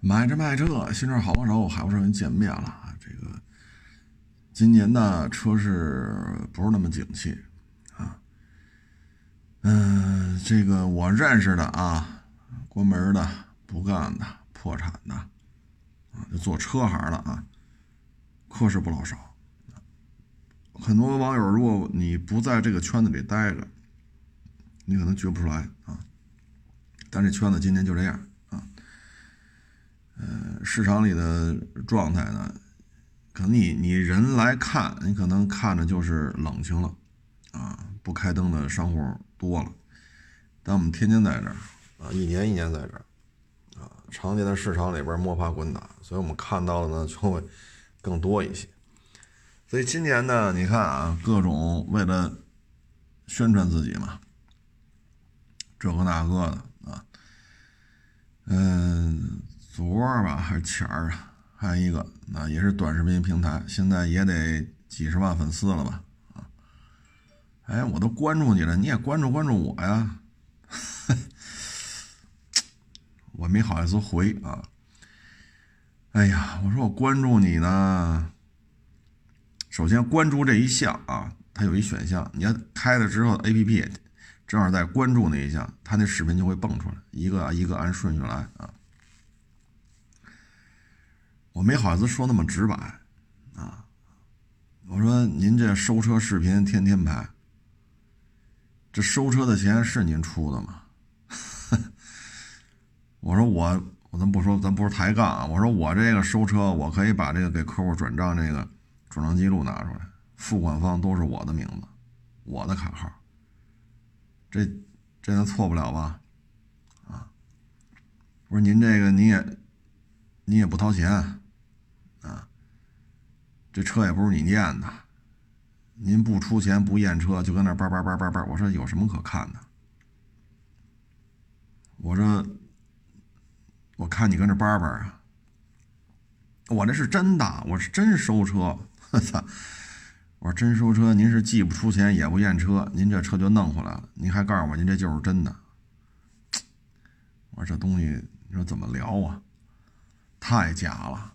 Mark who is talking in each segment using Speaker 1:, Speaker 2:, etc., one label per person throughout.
Speaker 1: 买车卖车，新车好帮手，海博车跟见面了啊！这个今年呢，车市不是那么景气啊。嗯，这个我认识的啊，关门的、不干的、破产的啊，就做车行的啊，可是不老少。很多网友，如果你不在这个圈子里待着，你可能觉不出来啊。但这圈子今年就这样。呃，市场里的状态呢，可能你你人来看，你可能看着就是冷清了，啊，不开灯的商户多了。但我们天天在这儿，啊，一年一年在这儿，啊，常年在市场里边摸爬滚打，所以我们看到的呢就会更多一些。所以今年呢，你看啊，各种为了宣传自己嘛，这个那个的啊，嗯。昨儿吧 还是前儿啊？还有一个，那也是短视频平台，现在也得几十万粉丝了吧？啊，哎，我都关注你了，你也关注关注我呀？我没好意思回啊。哎呀，我说我关注你呢。首先关注这一项啊，它有一选项，你要开了之后，A P P 正好在关注那一项，它那视频就会蹦出来，一个一个按顺序来啊。我没好意思说那么直白，啊，我说您这收车视频天天拍，这收车的钱是您出的吗？我说我我咱不说咱不是抬杠啊，我说我这个收车我可以把这个给客户转账这个转账记录拿出来，付款方都是我的名字，我的卡号，这这能错不了吧？啊，我说您这个你也你也不掏钱。啊，这车也不是你念的，您不出钱不验车，就跟那叭叭叭叭叭。我说有什么可看的？我说，我看你跟这叭叭啊，我这是真的，我是真收车。我操！我说真收车，您是既不出钱也不验车，您这车就弄回来了，您还告诉我您这就是真的。我说这东西你说怎么聊啊？太假了。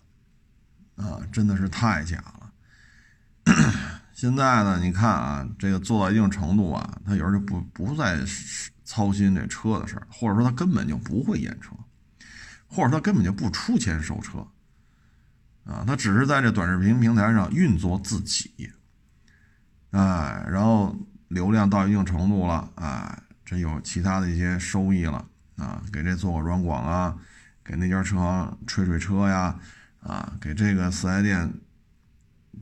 Speaker 1: 啊，真的是太假了！现在呢，你看啊，这个做到一定程度啊，他有时候就不不再操心这车的事儿，或者说他根本就不会验车，或者他根本就不出钱收车，啊，他只是在这短视频平台上运作自己，哎，然后流量到一定程度了，哎，这有其他的一些收益了，啊，给这做个软广啊，给那家车行吹吹车呀。啊，给这个四 S 店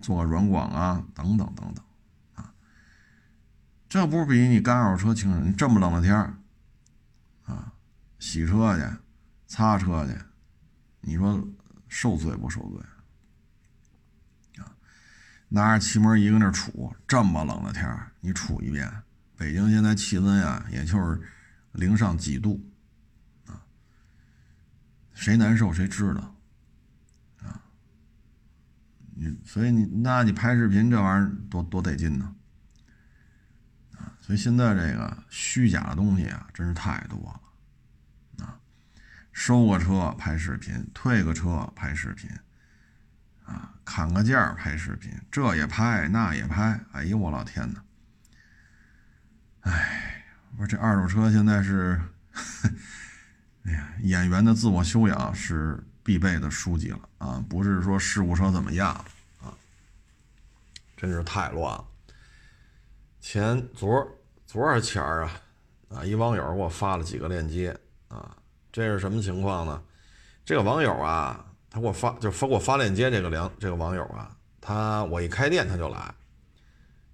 Speaker 1: 做软广啊，等等等等，啊，这不是比你干二手车轻？你这么冷的天，啊，洗车去，擦车去，你说受罪不受罪？啊，拿着气门仪搁那杵，这么冷的天，你杵一遍，北京现在气温呀，也就是零上几度，啊，谁难受谁知道。你所以你那你拍视频这玩意儿多多得劲呢，啊！所以现在这个虚假的东西啊，真是太多了，啊！收个车拍视频，退个车拍视频，啊，砍个价拍视频，这也拍那也拍，哎呦我老天哪！哎，我说这二手车现在是，哎呀，演员的自我修养是。必备的书籍了啊，不是说事故车怎么样啊，真是太乱了。前昨昨儿前儿啊，啊，一网友给我发了几个链接啊，这是什么情况呢？这个网友啊，他给我发就发给我发链接，这个梁这个网友啊，他我一开店他就来，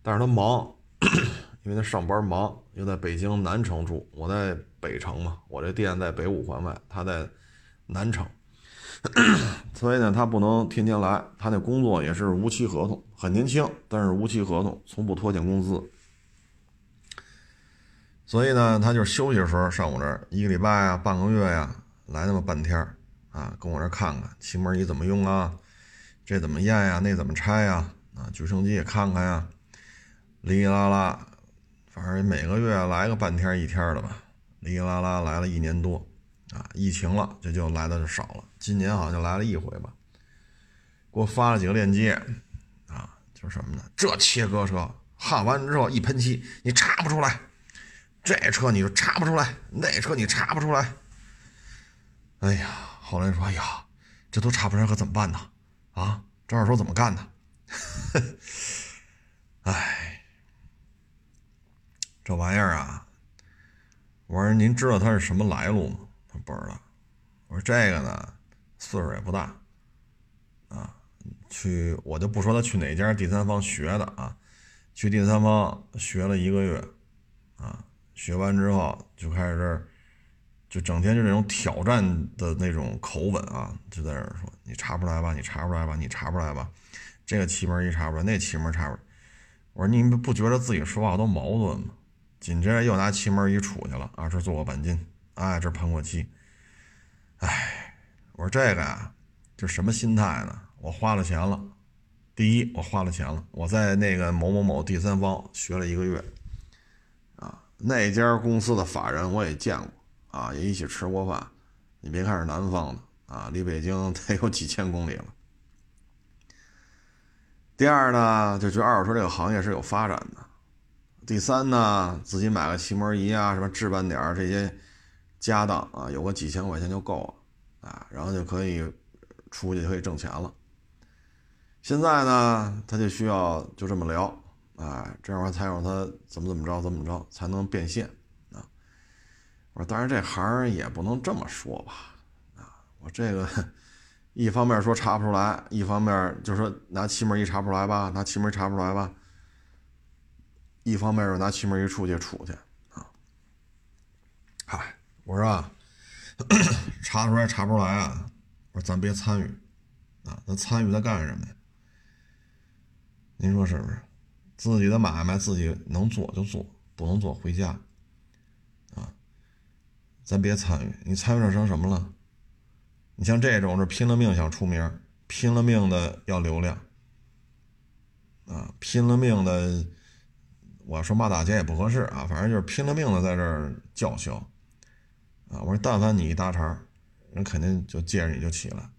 Speaker 1: 但是他忙，因为他上班忙，又在北京南城住，我在北城嘛，我这店在北五环外，他在南城。所以呢，他不能天天来。他那工作也是无期合同，很年轻，但是无期合同，从不拖欠工资。所以呢，他就休息的时候上我这儿，一个礼拜啊，半个月呀，来那么半天儿啊，跟我这儿看看气门仪怎么用啊，这怎么验呀，那怎么拆呀，啊，举升机也看看呀，哩哩啦啦，反正每个月来个半天一天的吧，哩哩啦啦来了一年多，啊，疫情了，这就来的就少了。今年好像就来了一回吧，给我发了几个链接，啊，就是什么呢？这切割车焊完之后一喷漆，你查不出来；这车你就查不出来，那车你查不出来。哎呀，后来说，哎呀，这都查不出来可怎么办呢？啊，这二手怎么干呢？哎，这玩意儿啊，我说您知道它是什么来路吗？不知道。我说这个呢，岁数也不大，啊，去我就不说他去哪家第三方学的啊，去第三方学了一个月，啊，学完之后就开始这。就整天就那种挑战的那种口吻啊，就在这儿说：“你查不出来吧？你查不出来吧？你查不出来吧？这个气门一查不出来，那气门查不出来。”我说：“你不觉得自己说话都矛盾吗？”紧接着又拿气门一杵去了啊，这做个钣金，哎，这喷过漆。哎，我说这个呀，就什么心态呢？我花了钱了，第一，我花了钱了，我在那个某某某第三方学了一个月，啊，那家公司的法人我也见过。啊，也一起吃过饭。你别看是南方的啊，离北京 得有几千公里了。第二呢，就觉得二手车这个行业是有发展的。第三呢，自己买个漆膜仪啊，什么置办点这些家当啊，有个几千块钱就够了啊，然后就可以出去可以挣钱了。现在呢，他就需要就这么聊，啊，这样才让他怎么怎么着怎么着才能变现啊。我说，当然这行也不能这么说吧，啊，我这个 一方面说查不出来，一方面就说拿气门一查不出来吧，拿气门查不出来吧，一方面又拿气门一出去出去，啊，嗨，我说啊，查出来查不出来啊，我说咱别参与，啊，咱参与它干什么呀？您说是不是？自己的买卖自己能做就做，不能做回家啊。咱别参与，你参与成什么了？你像这种是拼了命想出名，拼了命的要流量，啊，拼了命的，我说骂大街也不合适啊，反正就是拼了命的在这儿叫嚣，啊，我说但凡你一搭茬，人肯定就借着你就起来，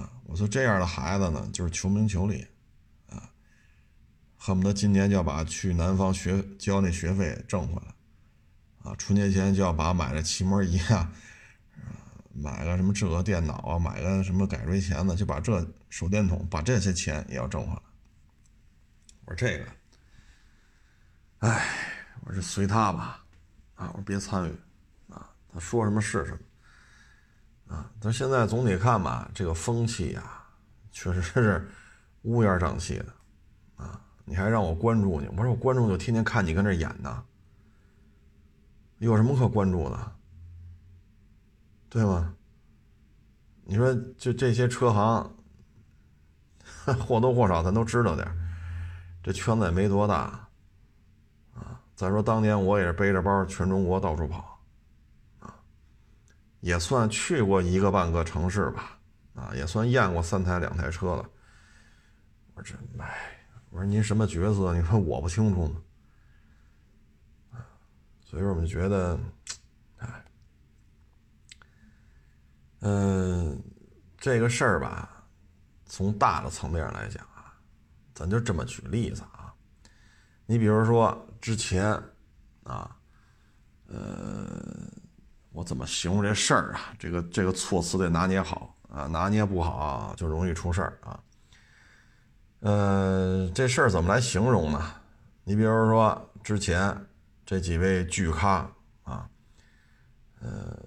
Speaker 1: 啊，我说这样的孩子呢，就是求名求利，啊，恨不得今年就要把去南方学交那学费挣回来。啊，春节前就要把买的漆膜仪啊，买个什么智能电脑啊，买个什么改锥钳子，就把这手电筒，把这些钱也要挣回来。我说这个，哎，我说随他吧，啊，我说别参与，他说什么是什么，啊，但现在总体看吧，这个风气呀，确实是乌烟瘴气的，啊，你还让我关注你，我说我关注就天天看你跟这演呢。有什么可关注的，对吗？你说就这些车行，或多或少咱都知道点这圈子也没多大，啊，再说当年我也是背着包全中国到处跑，也算去过一个半个城市吧，啊，也算验过三台两台车了。我说这，哎，我说您什么角色？你说我不清楚吗？所以，我们觉得，哎，嗯，这个事儿吧，从大的层面上来讲啊，咱就这么举例子啊。你比如说之前啊，呃，我怎么形容这事儿啊？这个这个措辞得拿捏好啊，拿捏不好就容易出事儿啊。呃，这事儿怎么来形容呢？你比如说之前。这几位巨咖啊，呃，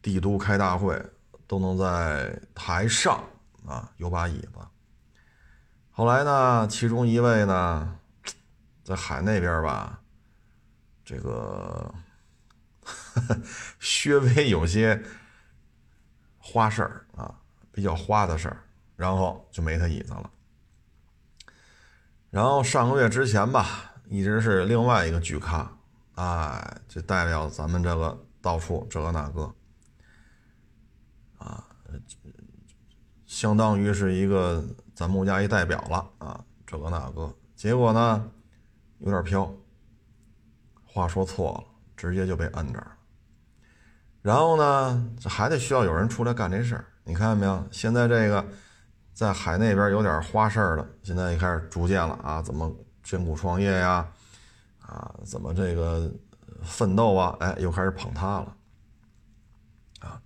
Speaker 1: 帝都开大会都能在台上啊有把椅子。后来呢，其中一位呢，在海那边吧，这个 稍微有些花事儿啊，比较花的事儿，然后就没他椅子了。然后上个月之前吧。一直是另外一个巨咖，哎，就代表咱们这个到处这个那个，啊，相当于是一个咱木家一代表了啊，这个那个，结果呢有点飘，话说错了，直接就被摁这儿。然后呢，这还得需要有人出来干这事儿。你看见没有？现在这个在海那边有点花事儿了，现在也开始逐渐了啊，怎么艰苦创业呀？啊，怎么这个奋斗啊？哎，又开始捧他了。啊，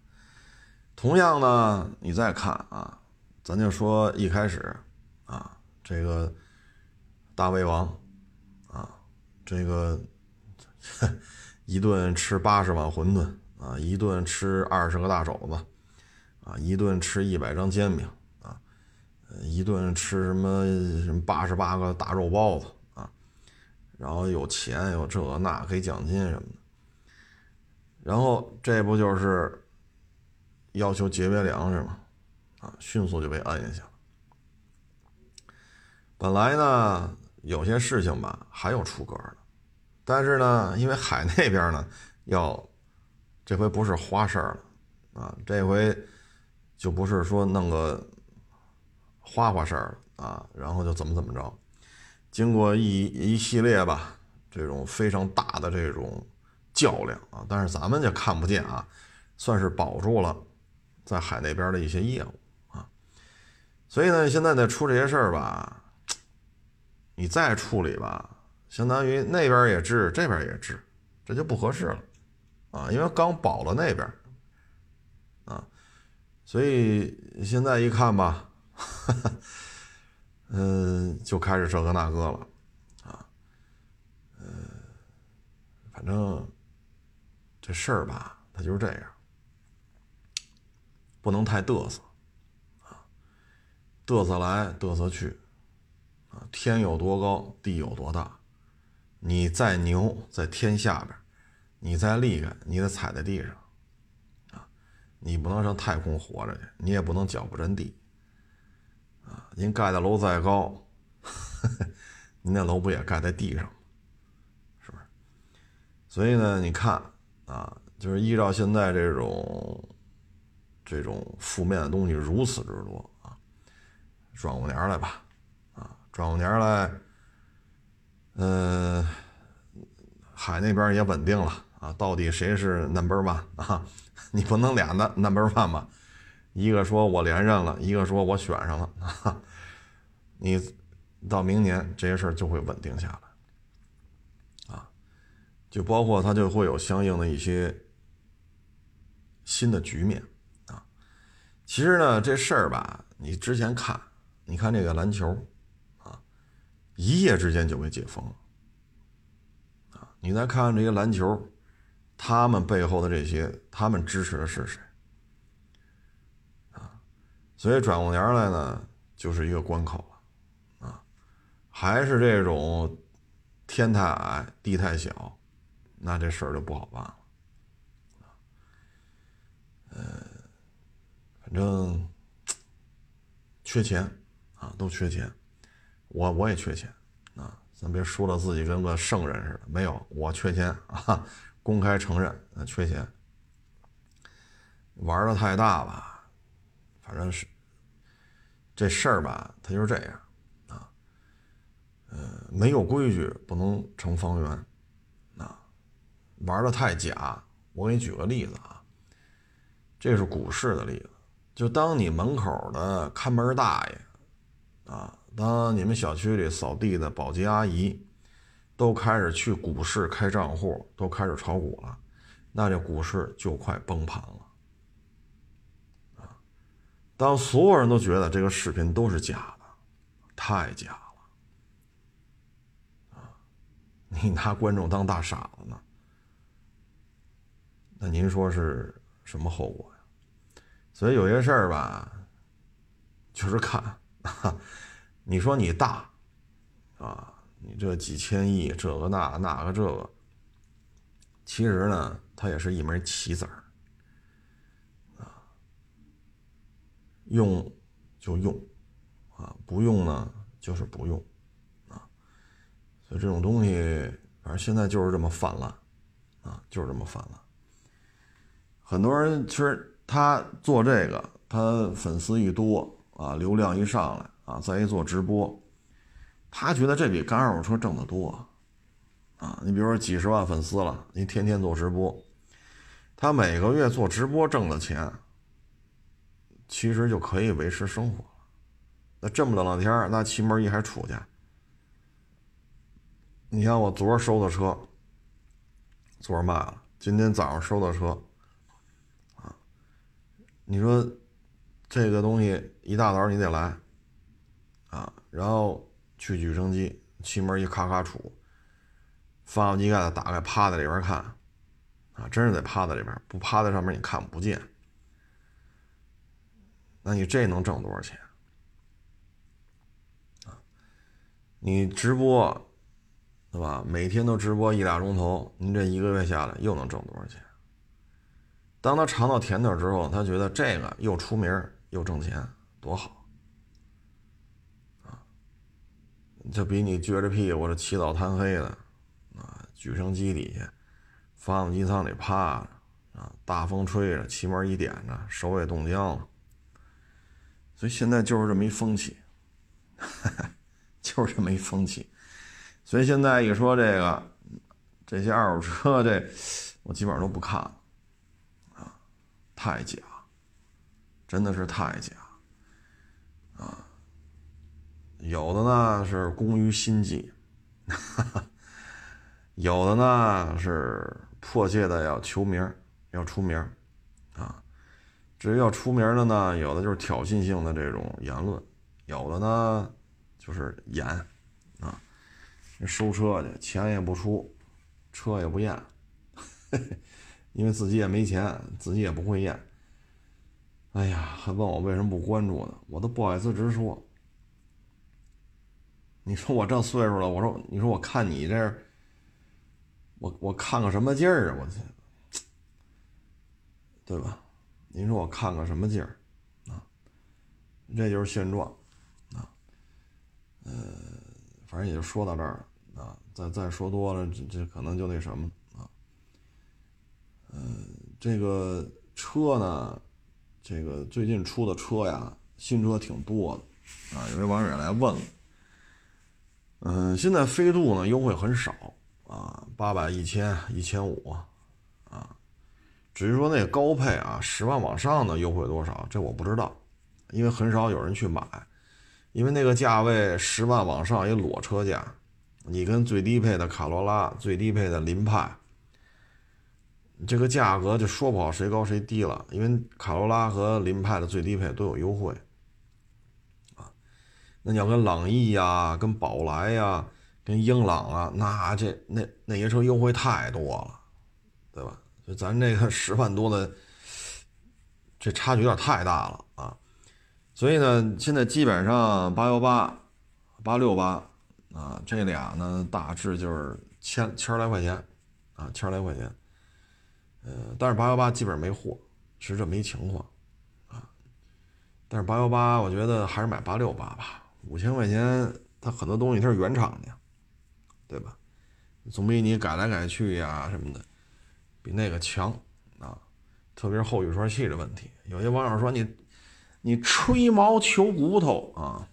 Speaker 1: 同样呢，你再看啊，咱就说一开始啊，这个大胃王啊，这个 一顿吃八十碗馄饨。啊，一顿吃二十个大肘子，啊，一顿吃一百张煎饼，啊，一顿吃什么什么八十八个大肉包子，啊，然后有钱有这那给奖金什么的，然后这不就是要求节约粮食吗？啊，迅速就被摁下去了。本来呢，有些事情吧还有出格的，但是呢，因为海那边呢要。这回不是花事儿了，啊，这回就不是说弄个花花事儿啊，然后就怎么怎么着。经过一一系列吧，这种非常大的这种较量啊，但是咱们就看不见啊，算是保住了在海那边的一些业务啊。所以呢，现在呢出这些事儿吧，你再处理吧，相当于那边也治，这边也治，这就不合适了。啊，因为刚保了那边，啊，所以现在一看吧，嗯，就开始这个那个了，啊，嗯，反正这事儿吧，它就是这样，不能太嘚瑟，啊，嘚瑟来嘚瑟去，啊，天有多高，地有多大，你再牛，在天下边。你再厉害，你得踩在地上，啊，你不能上太空活着去，你也不能脚不沾地，啊，您盖的楼再高，您那楼不也盖在地上吗？是不是？所以呢，你看啊，就是依照现在这种这种负面的东西如此之多啊，转过年来吧，啊，转过年来，嗯，海那边也稳定了。啊，到底谁是 number one 啊？你不能俩的 number one 吧？一个说我连任了，一个说我选上了啊。你到明年这些事儿就会稳定下来，啊，就包括它就会有相应的一些新的局面啊。其实呢，这事儿吧，你之前看，你看这个篮球啊，一夜之间就被解封了啊。你再看看这些篮球。他们背后的这些，他们支持的是谁？啊，所以转过年来呢，就是一个关口了，啊，还是这种天太矮地太小，那这事儿就不好办了，呃，反正缺钱啊，都缺钱，我我也缺钱啊，咱别说了自己跟个圣人似的，没有，我缺钱啊。公开承认，啊，缺钱，玩的太大吧，反正是这事儿吧，它就是这样啊，呃，没有规矩不能成方圆，啊，玩的太假。我给你举个例子啊，这是股市的例子，就当你门口的看门大爷，啊，当你们小区里扫地的保洁阿姨。都开始去股市开账户，都开始炒股了，那这股市就快崩盘了啊！当所有人都觉得这个视频都是假的，太假了啊！你拿观众当大傻子呢？那您说是什么后果呀？所以有些事儿吧，就是看，你说你大啊？你这几千亿，这个那那个这个，其实呢，它也是一枚棋子儿，啊，用就用，啊，不用呢就是不用，啊，所以这种东西，反正现在就是这么泛滥，啊，就是这么泛滥。很多人其实他做这个，他粉丝一多啊，流量一上来啊，再一做直播。他觉得这比干二手车挣得多，啊，你比如说几十万粉丝了，你天天做直播，他每个月做直播挣的钱，其实就可以维持生活。那这么冷的天那气门一还出去。你像我昨儿收的车，昨儿卖了，今天早上收的车，啊，你说这个东西一大早你得来，啊，然后去举升机，气门一咔咔杵，发动机盖子打开，趴在里边看，啊，真是得趴在里边，不趴在上面你看不见。那你这能挣多少钱？啊，你直播。对吧？每天都直播一俩钟头，您这一个月下来又能挣多少钱？当他尝到甜头之后，他觉得这个又出名又挣钱，多好啊！就比你撅着屁股这起早贪黑的啊，举升机底下，发动机舱里趴着啊，大风吹着，气门一点着，手也冻僵了。所以现在就是这么一风气，就是这么一风气。所以现在一说这个，这些二手车，这我基本上都不看了，啊，太假，真的是太假，有的呢是工于心计，有的呢是迫切的要求名要出名啊，至于要出名的呢，有的就是挑衅性的这种言论，有的呢就是演啊。收车去，钱也不出，车也不验，因为自己也没钱，自己也不会验。哎呀，还问我为什么不关注呢？我都不好意思直说。你说我这岁数了，我说，你说我看你这，我我看个什么劲儿啊？我去，对吧？您说我看个什么劲儿啊？这就是现状啊。呃，反正也就说到这儿。啊，再再说多了，这这可能就那什么啊，嗯，这个车呢，这个最近出的车呀，新车挺多的，啊，有位网友来问了，嗯，现在飞度呢优惠很少啊，八百、一千、一千五，啊，至于说那个高配啊，十万往上的优惠多少，这我不知道，因为很少有人去买，因为那个价位十万往上也裸车价。你跟最低配的卡罗拉、最低配的凌派，这个价格就说不好谁高谁低了，因为卡罗拉和凌派的最低配都有优惠，那你要跟朗逸呀、跟宝来呀、跟英朗啊，那这那那些车优惠太多了，对吧？就咱这个十万多的，这差距有点太大了啊，所以呢，现在基本上八幺八、八六八。啊，这俩呢，大致就是千千来块钱，啊，千来块钱，呃，但是八幺八基本没货，是这么一情况，啊，但是八幺八，我觉得还是买八六八吧，五千块钱，它很多东西它是原厂的，对吧？总比你改来改去呀什么的，比那个强啊，特别是后雨刷器的问题，有些网友说你你吹毛求骨头啊。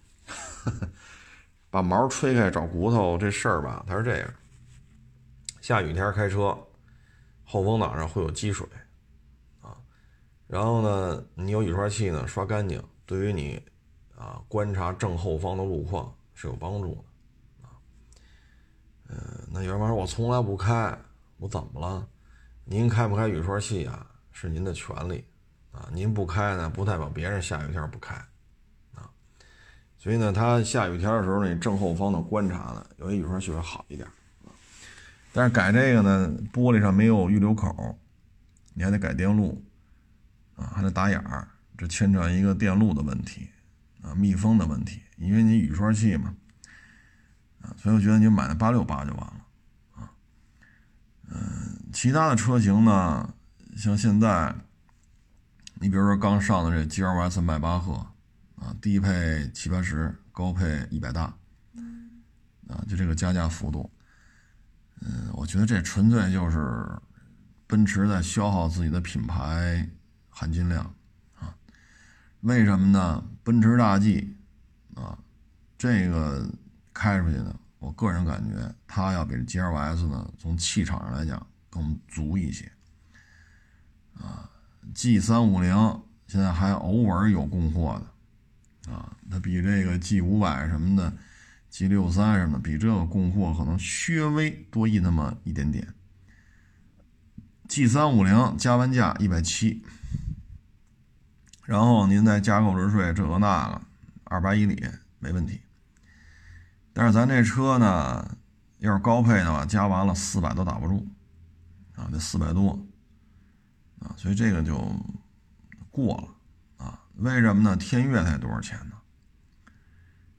Speaker 1: 把毛吹开找骨头这事儿吧，它是这样：下雨天开车，后风挡上会有积水，啊，然后呢，你有雨刷器呢，刷干净，对于你啊观察正后方的路况是有帮助的，啊，嗯，那有人说我从来不开，我怎么了？您开不开雨刷器啊，是您的权利，啊，您不开呢，不代表别人下雨天不开啊。所以呢，它下雨天的时候，你正后方的观察呢，有些雨刷器会好一点但是改这个呢，玻璃上没有预留口，你还得改电路啊，还得打眼儿，这牵扯一个电路的问题密封的问题。因为你雨刷器嘛，啊，所以我觉得你买那八六八就完了啊。嗯，其他的车型呢，像现在，你比如说刚上的这 G L S 迈巴赫。啊，低配七八十，高配一百大，啊，就这个加价幅度，嗯，我觉得这纯粹就是奔驰在消耗自己的品牌含金量。为什么呢？奔驰大 G 啊，这个开出去呢，我个人感觉它要比 G L S 呢，从气场上来讲更足一些啊，G 三五零现在还偶尔有供货的，啊，它比这个 G 五百什么的，G 六三什么的，比这个供货可能稍微多一那么一点点。G 三五零加完价一百七，然后您再加购置税这个那个，二百以里没问题。但是咱这车呢，要是高配的话，加完了四百都打不住，啊，得四百多，啊，所以这个就过了，啊，为什么呢？天悦才多少钱呢？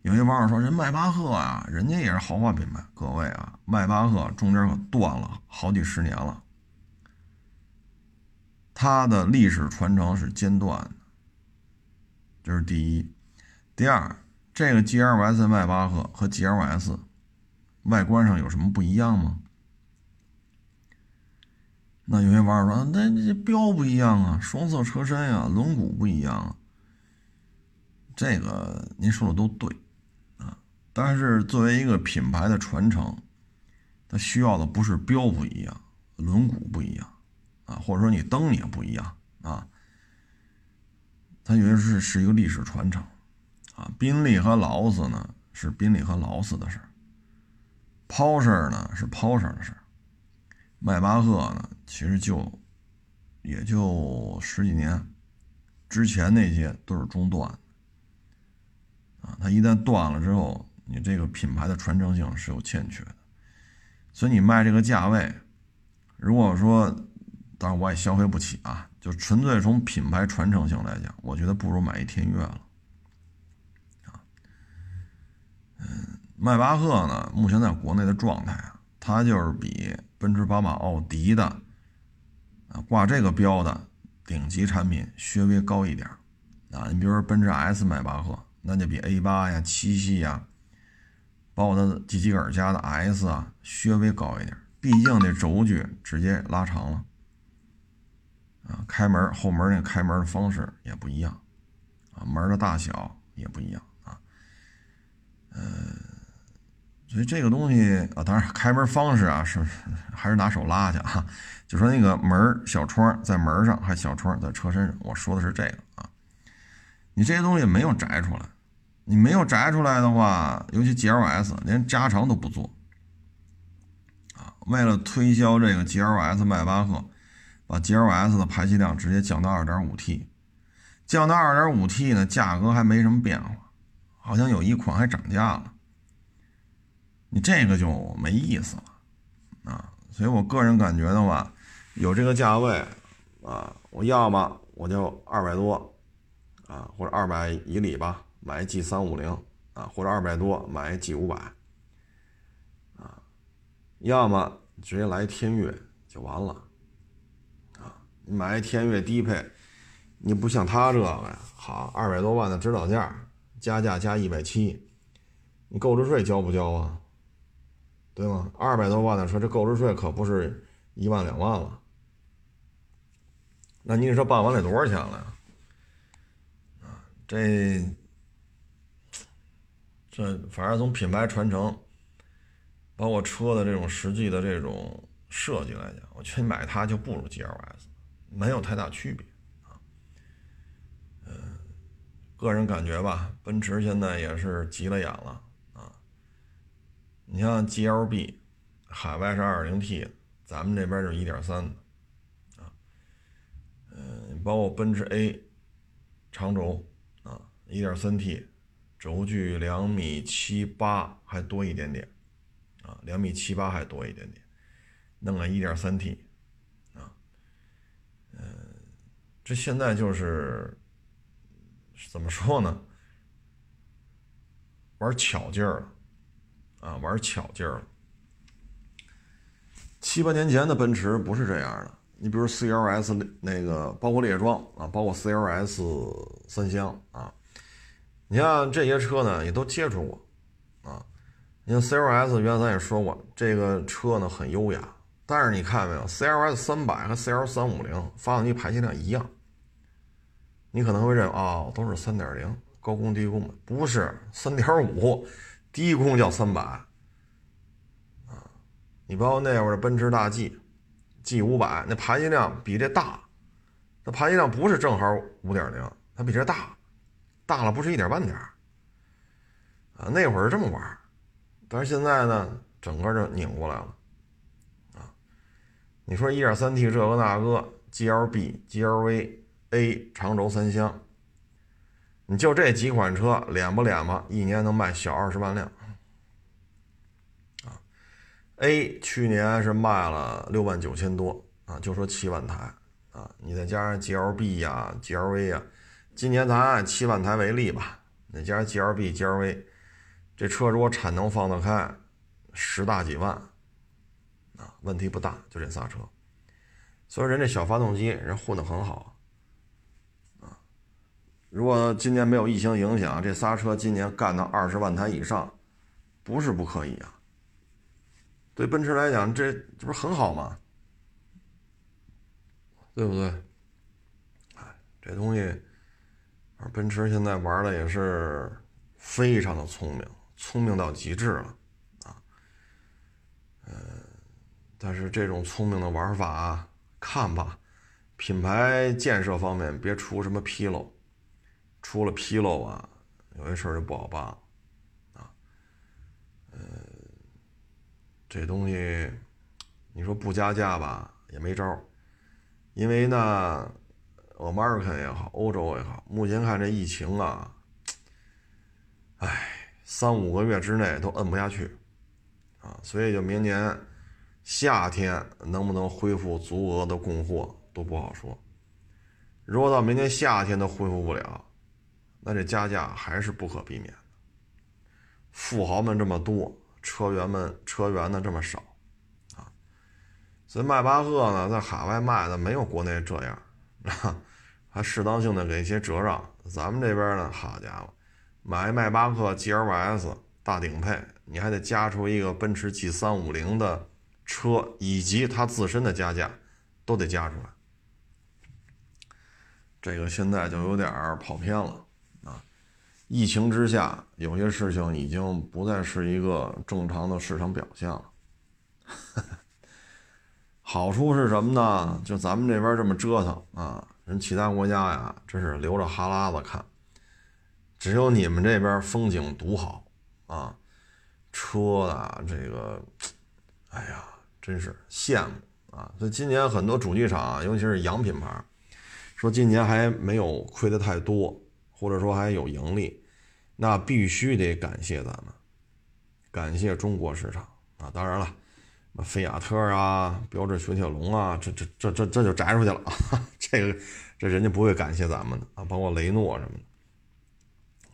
Speaker 1: 有些网友说，人迈巴赫啊，人家也是豪华品牌，各位啊，迈巴赫中间可断了好几十年了，它的历史传承是间断的，这是第一，第二。这个 G L S 迈巴赫和 G L S 外观上有什么不一样吗？那有些网友说，那这标不一样啊，双色车身呀，轮毂不一样啊。这个您说的都对啊，但是作为一个品牌的传承，它需要的不是标不一样，轮毂不一样啊，或者说你灯也不一样啊，它因为是是一个历史传承。啊，宾利和劳斯呢是宾利和劳斯的事儿抛事儿呢是抛事儿的事儿，迈巴赫呢其实就也就十几年，之前那些都是中断，啊，它一旦断了之后，你这个品牌的传承性是有欠缺的，所以你卖这个价位，如果说，当然我也消费不起啊，就纯粹从品牌传承性来讲，我觉得不如买一天悦了。嗯，迈巴赫呢，目前在国内的状态啊，它就是比奔驰、宝马、奥迪的啊挂这个标的顶级产品稍微高一点啊。你比如说奔驰 S 迈巴赫，那就比 A 八呀、七系呀，包括它吉吉尔家的 S 啊，稍微高一点。毕竟这轴距直接拉长了啊，开门后门那开门的方式也不一样啊，门的大小也不一样啊。嗯，所以这个东西啊，当然开门方式啊是还是拿手拉去啊。就说那个门小窗在门上，还小窗在车身上，我说的是这个啊。你这些东西没有摘出来，你没有摘出来的话，尤其 G L S 连加长都不做啊。为了推销这个 G L S 迈巴赫，把 G L S 的排气量直接降到二点五 T，降到二点五 T 呢，价格还没什么变化。好像有一款还涨价了，你这个就没意思了啊！所以我个人感觉的话，有这个价位啊，我要么我就二百多啊，或者二百以里吧，买 G 三五零啊，或者二百多买 G 五百啊，要么直接来天悦就完了！买一天越低配，你不像他这个呀，好二百多万的指导价。加价加一百七，你购置税交不交啊？对吗？二百多万的车，这购置税可不是一万两万了。那你说办完得多少钱了呀？啊，这这反正从品牌传承，包括车的这种实际的这种设计来讲，我觉得买它就不如 G L S，没有太大区别。啊，嗯个人感觉吧，奔驰现在也是急了眼了啊！你像 GLB，海外是 2.0T，咱们这边就是1.3的啊。嗯，包括奔驰 A，长轴啊，1.3T，轴距两米七八还多一点点啊，两米七八还多一点点，弄个 1.3T 啊，嗯，这现在就是。怎么说呢？玩巧劲儿了，啊，玩巧劲儿了。七八年前的奔驰不是这样的。你比如 CLS 那个，包括列装啊，包括 CLS 三厢啊，你像这些车呢，也都接触过啊。你像 CLS，原来咱也说过，这个车呢很优雅，但是你看没有，CLS 三百和 CL 三五零发动机排气量一样。你可能会认为哦，都是三点零高功低功的，不是三点五低功叫三百。啊。你包括那会儿的奔驰大 G，G 五百那排气量比这大。那排气量不是正好五点零，它比这大，大了不是一点半点啊，那会儿是这么玩但是现在呢，整个就拧过来了，啊，你说一点三 T 这个那个，GLB、GLV、A 长轴三厢，你就这几款车，脸不脸吧，一年能卖小二十万辆，啊，A 去年是卖了六万九千多，啊，就说七万台，啊，你再加上 GLB 呀、GLV 呀，今年咱按七万台为例吧，再加上 GLB、GLV。这车如果产能放得开，十大几万，啊，问题不大，就这仨车。所以人这小发动机人混得很好，如果今年没有疫情影响，这仨车今年干到二十万台以上，不是不可以啊。对奔驰来讲，这这不是很好吗？对不对？哎，这东西，而奔驰现在玩的也是非常的聪明。聪明到极致了，啊，呃，但是这种聪明的玩法，看吧，品牌建设方面别出什么纰漏，出了纰漏啊，有些事儿就不好办了，啊，呃，这东西，你说不加价吧，也没招因为呢，American 也好，欧洲也好，目前看这疫情啊，哎。三五个月之内都摁不下去，啊，所以就明年夏天能不能恢复足额的供货都不好说。如果到明年夏天都恢复不了，那这加价还是不可避免的。富豪们这么多，车源们车源呢这么少，啊，所以迈巴赫呢在海外卖的没有国内这样，啊，还适当性的给一些折让。咱们这边呢，好家伙！买迈巴赫 GLS 大顶配，你还得加出一个奔驰 G 三五零的车，以及它自身的加价，都得加出来。这个现在就有点跑偏了！疫情之下，有些事情已经不再是一个正常的市场表现了。好处是什么呢？就咱们这边这么折腾啊，人其他国家呀，真是流着哈喇子看。只有你们这边风景独好啊，车啊，这个，哎呀，真是羡慕啊！所以今年很多主机厂，尤其是洋品牌，说今年还没有亏的太多，或者说还有盈利，那必须得感谢咱们，感谢中国市场啊！当然了，菲亚特啊，标致雪铁龙啊，这这这这这就摘出去了啊！这个这人家不会感谢咱们的啊，包括雷诺什么的。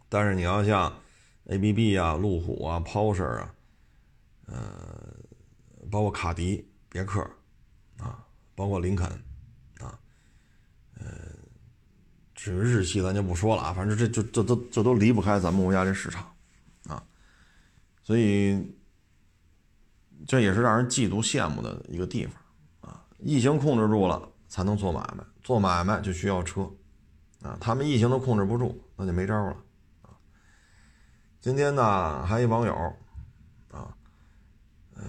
Speaker 1: 但是你要像 A B B 啊、路虎啊、Porsche 啊，呃，包括卡迪、别克啊，包括林肯啊，呃，至于日系咱就不说了啊，反正这这这都这都离不开咱们国家这市场啊，所以这也是让人嫉妒羡慕的一个地方啊。疫情控制住了，才能做买卖，做买卖就需要车啊。他们疫情都控制不住，那就没招了啊。今天呢，还一网友，啊，呃，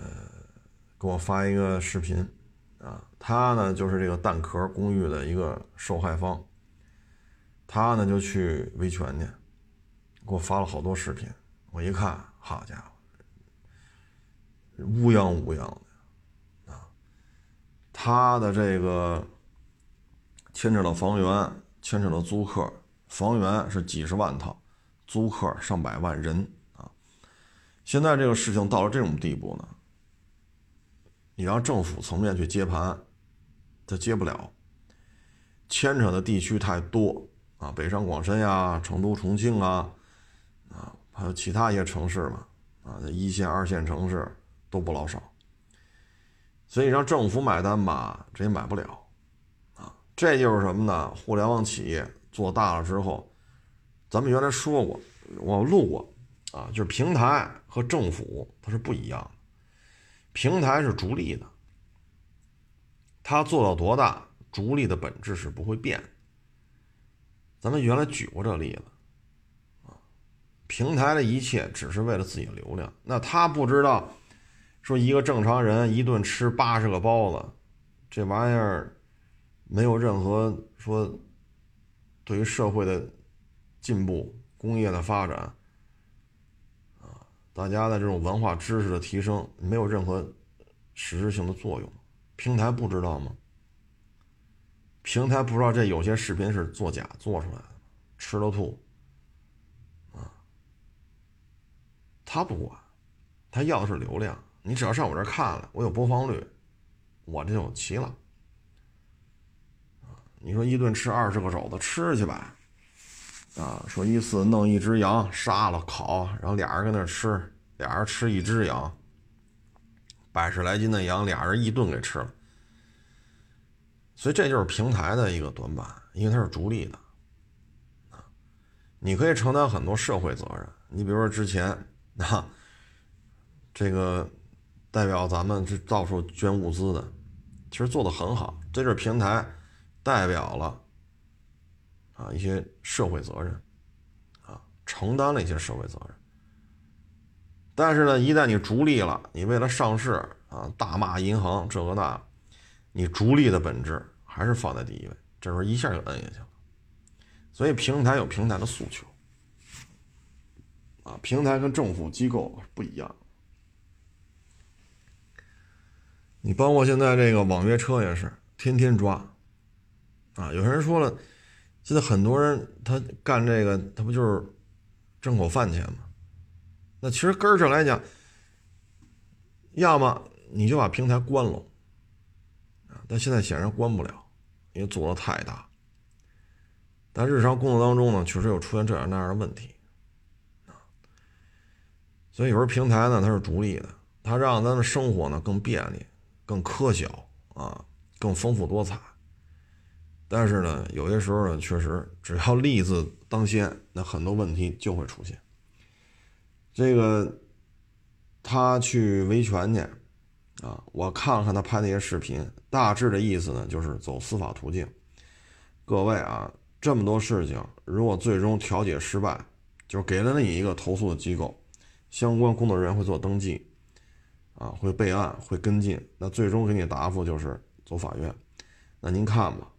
Speaker 1: 给我发一个视频，啊，他呢就是这个蛋壳公寓的一个受害方，他呢就去维权去，给我发了好多视频，我一看，好家伙，乌泱乌泱的，啊，他的这个牵扯到房源，牵扯到租客，房源是几十万套。租客上百万人啊！现在这个事情到了这种地步呢，你让政府层面去接盘，他接不了，牵扯的地区太多啊，北上广深呀、成都、重庆啊，啊，还有其他一些城市嘛，啊，一线、二线城市都不老少，所以让政府买单吧，这也买不了，啊，这就是什么呢？互联网企业做大了之后。咱们原来说过，我录过，啊，就是平台和政府它是不一样的，平台是逐利的，它做到多大，逐利的本质是不会变。咱们原来举过这例子，啊，平台的一切只是为了自己流量，那他不知道，说一个正常人一顿吃八十个包子，这玩意儿没有任何说对于社会的进步、工业的发展啊，大家的这种文化知识的提升，没有任何实质性的作用。平台不知道吗？平台不知道这有些视频是作假做出来的，吃了吐啊！他不管，他要的是流量。你只要上我这看了，我有播放率，我这就齐了。你说一顿吃二十个肘子，吃去吧。啊，说一次弄一只羊杀了烤，然后俩人跟那吃，俩人吃一只羊，百十来斤的羊，俩人一顿给吃了。所以这就是平台的一个短板，因为它是逐利的，啊，你可以承担很多社会责任。你比如说之前啊，这个代表咱们是到处捐物资的，其实做的很好。这就是平台代表了啊一些社会责任，啊，承担了一些社会责任。但是呢，一旦你逐利了，你为了上市啊，大骂银行这个那。你逐利的本质还是放在第一位，这时候一下就摁下去了。所以平台有平台的诉求，啊，平台跟政府机构不一样。你包括现在这个网约车也是天天抓，啊，有些人说了，现在很多人他干这个，他不就是挣口饭钱吗？那其实根儿上来讲，要么你就把平台关了。但现在显然关不了，因为做的太大。但日常工作当中呢，确实有出现这样那样的问题，所以有时候平台呢它是逐利的，它让咱的生活呢更便利、更科学啊、更丰富多彩。但是呢，有些时候呢，确实只要利字当先，那很多问题就会出现。这个他去维权去。啊，我看了看他拍那些视频，大致的意思呢，就是走司法途径。各位啊，这么多事情，如果最终调解失败，就是给了你一个投诉的机构，相关工作人员会做登记，啊，会备案，会跟进，那最终给你答复就是走法院。那您看吧，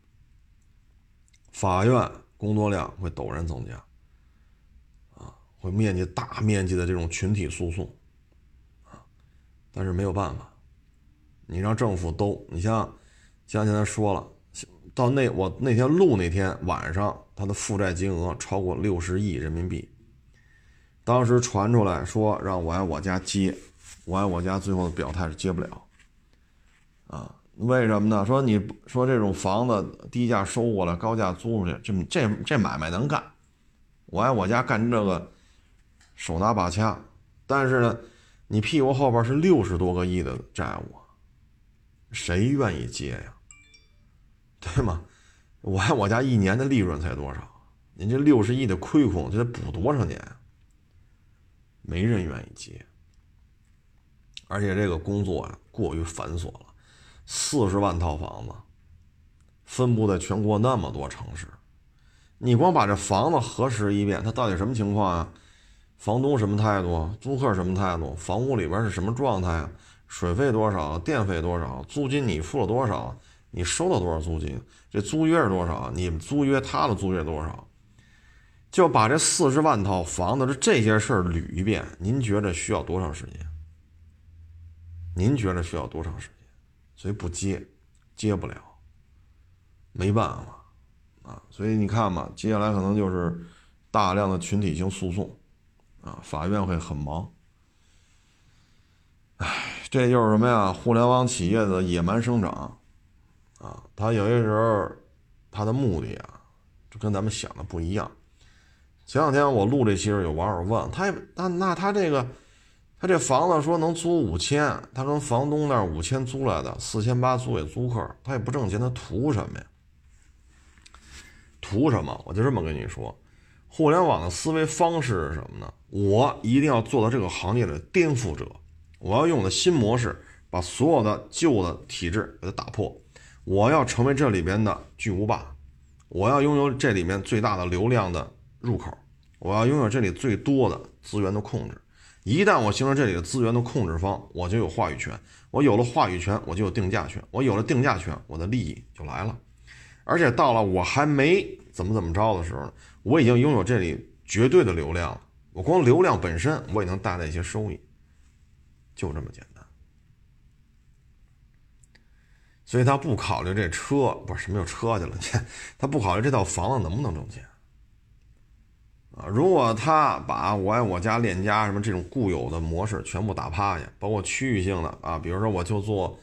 Speaker 1: 法院工作量会陡然增加，啊，会面积大面积的这种群体诉讼，啊，但是没有办法。你让政府兜，你像，像现在说了，到那我那天录那天晚上，他的负债金额超过六十亿人民币。当时传出来说让我爱我家接，我爱我家最后的表态是接不了。啊，为什么呢？说你说这种房子低价收过来，高价租出去，这这这买卖能干，我爱我家干这个手拿把掐，但是呢，你屁股后边是六十多个亿的债务。谁愿意接呀？对吗？我看我家一年的利润才多少？您这六十亿的亏空，这得补多少年？没人愿意接。而且这个工作啊，过于繁琐了。四十万套房子，分布在全国那么多城市，你光把这房子核实一遍，它到底什么情况啊？房东什么态度？租客什么态度？房屋里边是什么状态啊？水费多少？电费多少？租金你付了多少？你收了多少租金？这租约是多少？你们租约他的租约多少？就把这四十万套房子的这些事儿捋一遍，您觉得需要多长时间？您觉得需要多长时间？所以不接，接不了，没办法啊！所以你看嘛，接下来可能就是大量的群体性诉讼啊，法院会很忙。唉。这就是什么呀？互联网企业的野蛮生长，啊，它有些时候，它的目的啊，就跟咱们想的不一样。前两天我录这期时，有网友问他，那那他这个，他这房子说能租五千，他跟房东那五千租来的，四千八租给租客，他也不挣钱，他图什么呀？图什么？我就这么跟你说，互联网的思维方式是什么呢？我一定要做到这个行业的颠覆者。我要用我的新模式，把所有的旧的体制给它打破。我要成为这里边的巨无霸，我要拥有这里面最大的流量的入口，我要拥有这里最多的资源的控制。一旦我形成这里的资源的控制方，我就有话语权。我有了话语权，我就有定价权。我有了定价权，我的利益就来了。而且到了我还没怎么怎么着的时候呢，我已经拥有这里绝对的流量了。我光流量本身，我也能带来一些收益，就这么简单。所以他不考虑这车，不是什么有车去了，他不考虑这套房子能不能挣钱。啊，如果他把我爱我家链家什么这种固有的模式全部打趴下，包括区域性的啊，比如说我就做，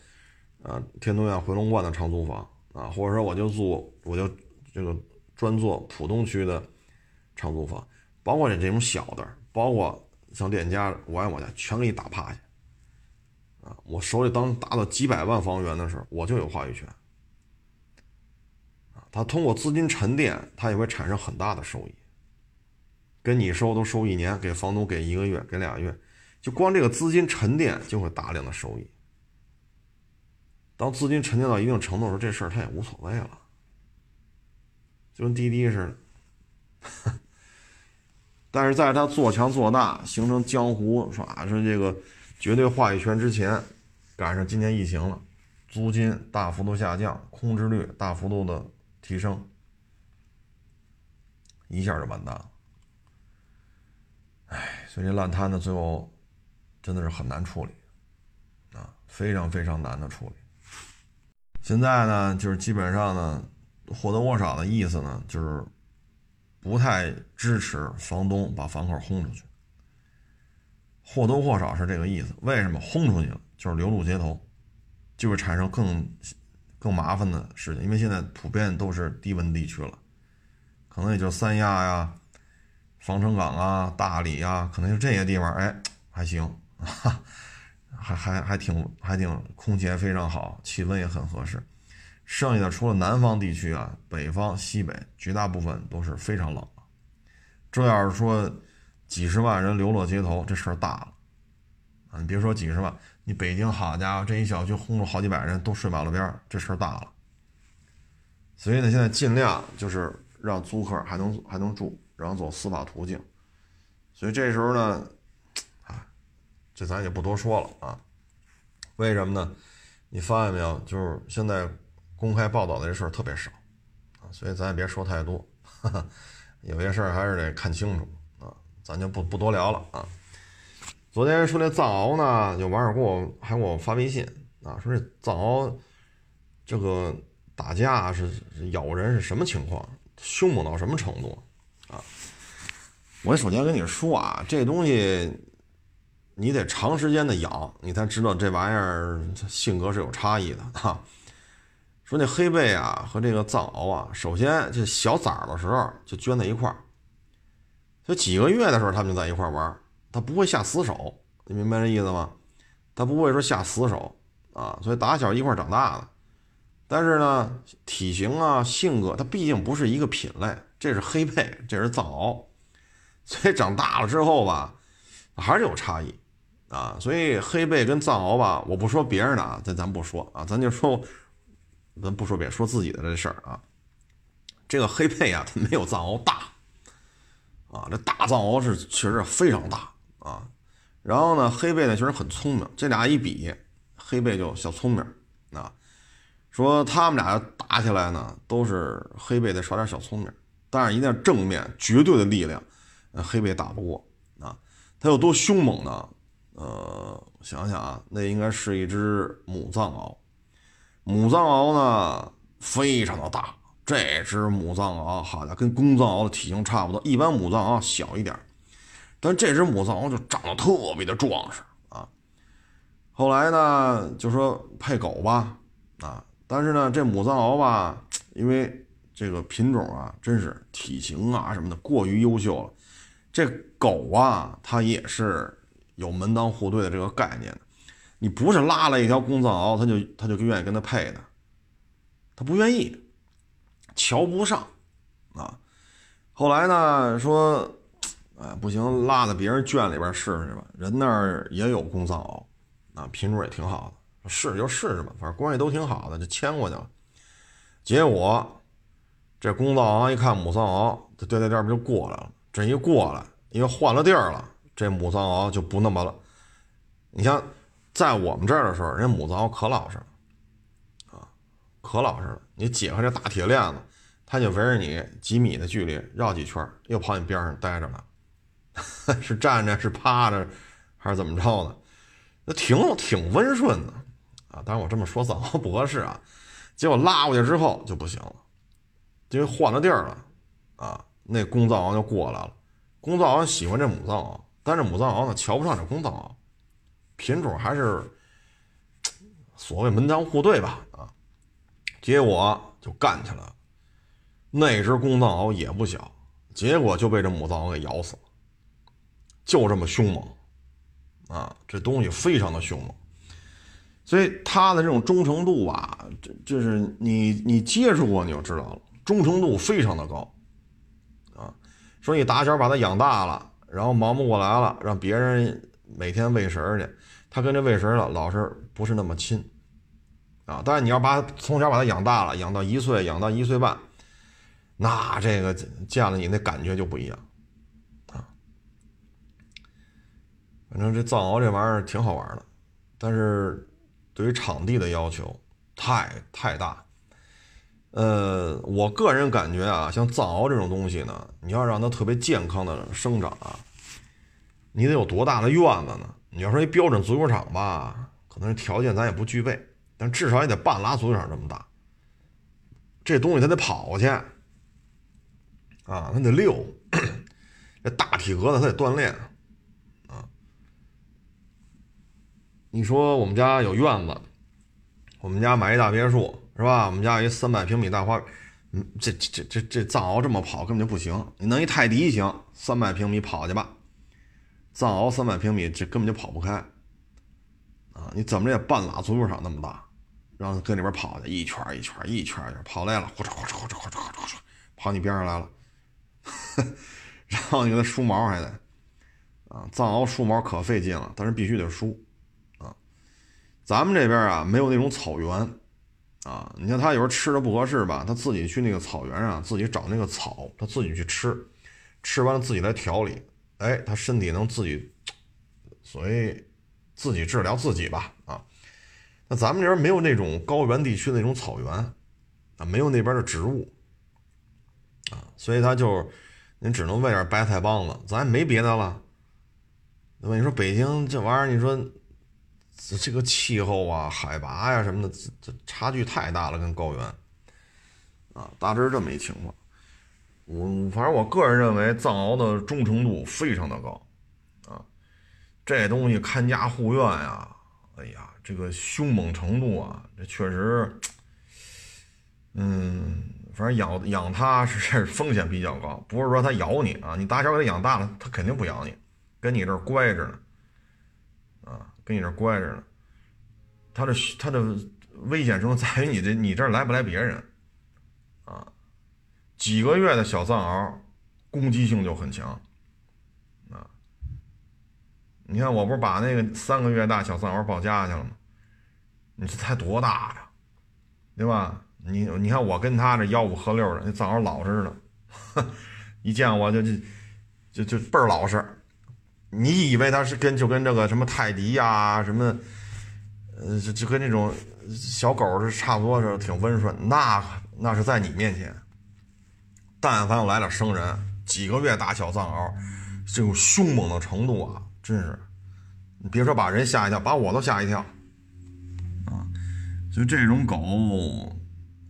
Speaker 1: 呃，天通苑回龙观的长租房啊，或者说我就做，我就这个专做浦东区的长租房，包括你这种小的，包括像链家我爱我家，全给你打趴下。啊，我手里当达到几百万房源的时候，我就有话语权。啊，他通过资金沉淀，他也会产生很大的收益。跟你收都收一年，给房东给一个月，给俩月，就光这个资金沉淀就会大量的收益。当资金沉淀到一定程度的时候，这事儿他也无所谓了，就跟滴滴似的。但是在他做强做大、形成江湖是吧？说这个绝对话语权之前，赶上今年疫情了，租金大幅度下降，空置率大幅度的提升，一下就完蛋了。唉，所以这烂摊子最后真的是很难处理啊，非常非常难的处理。现在呢，就是基本上呢，或多或少的意思呢，就是不太支持房东把房客轰出去，或多或少是这个意思。为什么轰出去了？就是流入街头，就会产生更更麻烦的事情。因为现在普遍都是低温地区了，可能也就三亚呀。防城港啊，大理啊，可能就这些地方，哎，还行，还还还挺还挺，空气还非常好，气温也很合适。剩下的除了南方地区啊，北方、西北绝大部分都是非常冷这要是说几十万人流落街头，这事儿大了啊！你别说几十万，你北京好家伙，这一小区轰出好几百人都睡马路边，这事儿大了。所以呢，现在尽量就是让租客还能还能住。然后走司法途径，所以这时候呢，啊，这咱也不多说了啊。为什么呢？你发现没有？就是现在公开报道的这事儿特别少啊，所以咱也别说太多，有些事儿还是得看清楚。咱就不不多聊了啊。昨天说那藏獒呢，有网友给我还给我发微信啊，说这藏獒这个打架是咬人是什么情况？凶猛到什么程度？啊，我首先跟你说啊，这东西你得长时间的养，你才知道这玩意儿性格是有差异的啊。说那黑背啊和这个藏獒啊，首先这小崽儿的时候就圈在一块儿，就几个月的时候他们就在一块玩，他不会下死手，你明白这意思吗？他不会说下死手啊，所以打小一块长大的。但是呢，体型啊、性格，它毕竟不是一个品类。这是黑背，这是藏獒，所以长大了之后吧，还是有差异啊。所以黑背跟藏獒吧，我不说别人的啊，咱咱不说啊，咱就说，咱不说别说自己的这事儿啊。这个黑背啊，它没有藏獒大啊，这大藏獒是确实非常大啊。然后呢，黑背呢确实很聪明，这俩一比，黑背就小聪明啊。说他们俩打起来呢，都是黑背得耍点小聪明。但是一定要正面绝对的力量，黑背打不过啊。它有多凶猛呢？呃，想想啊，那应该是一只母藏獒。母藏獒呢，非常的大。这只母藏獒，好家伙，跟公藏獒的体型差不多。一般母藏獒小一点，但这只母藏獒就长得特别的壮实啊。后来呢，就说配狗吧，啊，但是呢，这母藏獒吧，因为。这个品种啊，真是体型啊什么的过于优秀了。这狗啊，它也是有门当户对的这个概念的。你不是拉了一条公藏獒，它就它就愿意跟它配的，它不愿意，瞧不上啊。后来呢，说，哎，不行，拉到别人圈里边试试吧。人那儿也有公藏獒，啊，品种也挺好的，试试就试试吧，反正关系都挺好的，就牵过去了。结果。这公藏獒一看母藏獒，这颠颠颠不就过来了？这一过来，因为换了地儿了，这母藏獒就不那么了。你像在我们这儿的时候，人母藏獒可老实了，啊，可老实了。你解开这大铁链子，它就围着你几米的距离绕几圈，又跑你边上待着了。是站着，是趴着，还是怎么着呢？那挺挺温顺的啊。当然我这么说藏獒不合适啊。结果拉过去之后就不行了，因为换了地儿了啊。那公藏獒就过来了。公藏獒喜欢这母藏獒，但是母藏獒呢瞧不上这公藏獒，品种还是 所谓门当户对吧？啊，结果就干起来了。那只公藏獒也不小，结果就被这母藏獒给咬死了。就这么凶猛，啊，这东西非常的凶猛，所以它的这种忠诚度啊，这就是你你接触过你就知道了，忠诚度非常的高，啊，说你打小把它养大了，然后忙不过来了，让别人每天喂食去，它跟这喂食的老是不是那么亲，啊，但是你要把从小把它养大了，养到一岁，养到一岁半，那这个见了你那感觉就不一样啊。反正这藏獒这玩意儿挺好玩的，但是对于场地的要求太太大。呃，我个人感觉啊，像藏獒这种东西呢，你要让它特别健康的生长啊，你得有多大的院子呢？你要说一标准足球场吧，可能条件咱也不具备，至少也得半拉足球场这么大。这东西它得跑去啊，它得溜，这大体格子它得锻炼啊。你说我们家有院子，我们家买一大别墅是吧？我们家有一三百平米大花，嗯，这这这这藏獒这么跑根本就不行。你弄一泰迪行，三百平米跑去吧。藏獒三百平米这根本就跑不开啊！你怎么着也半拉足球场那么大，然后跟里边跑去，一圈一圈一圈一圈跑累了，呼哧呼哧呼哧呼哧呼哧呼哧跑你边上来了，然后你给它梳毛还得啊，藏獒梳毛可费劲了，但是必须得梳啊。咱们这边啊，没有那种草原，啊，你像它有时候吃的不合适吧，它自己去那个草原上自己找那个草，它自己去吃，吃完了自己来调理，哎，它身体能自己，所谓自己治疗自己吧，啊，那咱们这边没有那种高原地区的那种草原，啊，没有那边的植物，啊，所以他就您只能喂点白菜帮子，咱也没别的了，那么你说北京这玩意儿，你说。这个气候啊，海拔呀什么的，这这差距太大了，跟高原啊，大致是这么一情况。我反正我个人认为，藏獒的忠诚度非常的高啊，这东西看家护院呀，哎呀，这个凶猛程度啊，这确实，嗯，反正养养它是风险比较高，不是说它咬你啊，你打小给它养大了，它肯定不咬你，跟你这儿乖着呢。啊跟你这乖着呢，它的它的危险程度在于你这你这儿来不来别人，啊，几个月的小藏獒攻击性就很强，你看我不是把那个三个月大小藏獒抱家去了吗？你这才多大呀，对吧？你你看我跟他这吆五喝六的，那藏獒老实的，一见我就就就就倍儿老实。你以为它是跟就跟这个什么泰迪呀什么，呃，就就跟那种小狗是差不多是挺温顺，那那是在你面前，但凡有来点生人，几个月大小藏獒，这种凶猛的程度啊，真是，你别说把人吓一跳，把我都吓一跳，啊，所以这种狗，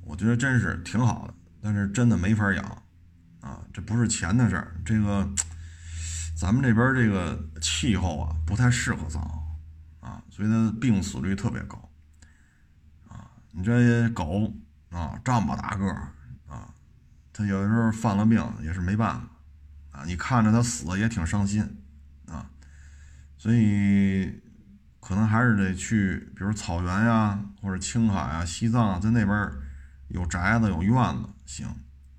Speaker 1: 我觉得真是挺好的，但是真的没法养，啊，这不是钱的事儿，这个。咱们这边这个气候啊，不太适合藏獒啊，所以它病死率特别高啊。你这些狗啊，这么大个儿啊，它有的时候犯了病也是没办法啊。你看着它死也挺伤心啊，所以可能还是得去，比如草原呀，或者青海啊、西藏啊，在那边有宅子、有院子行，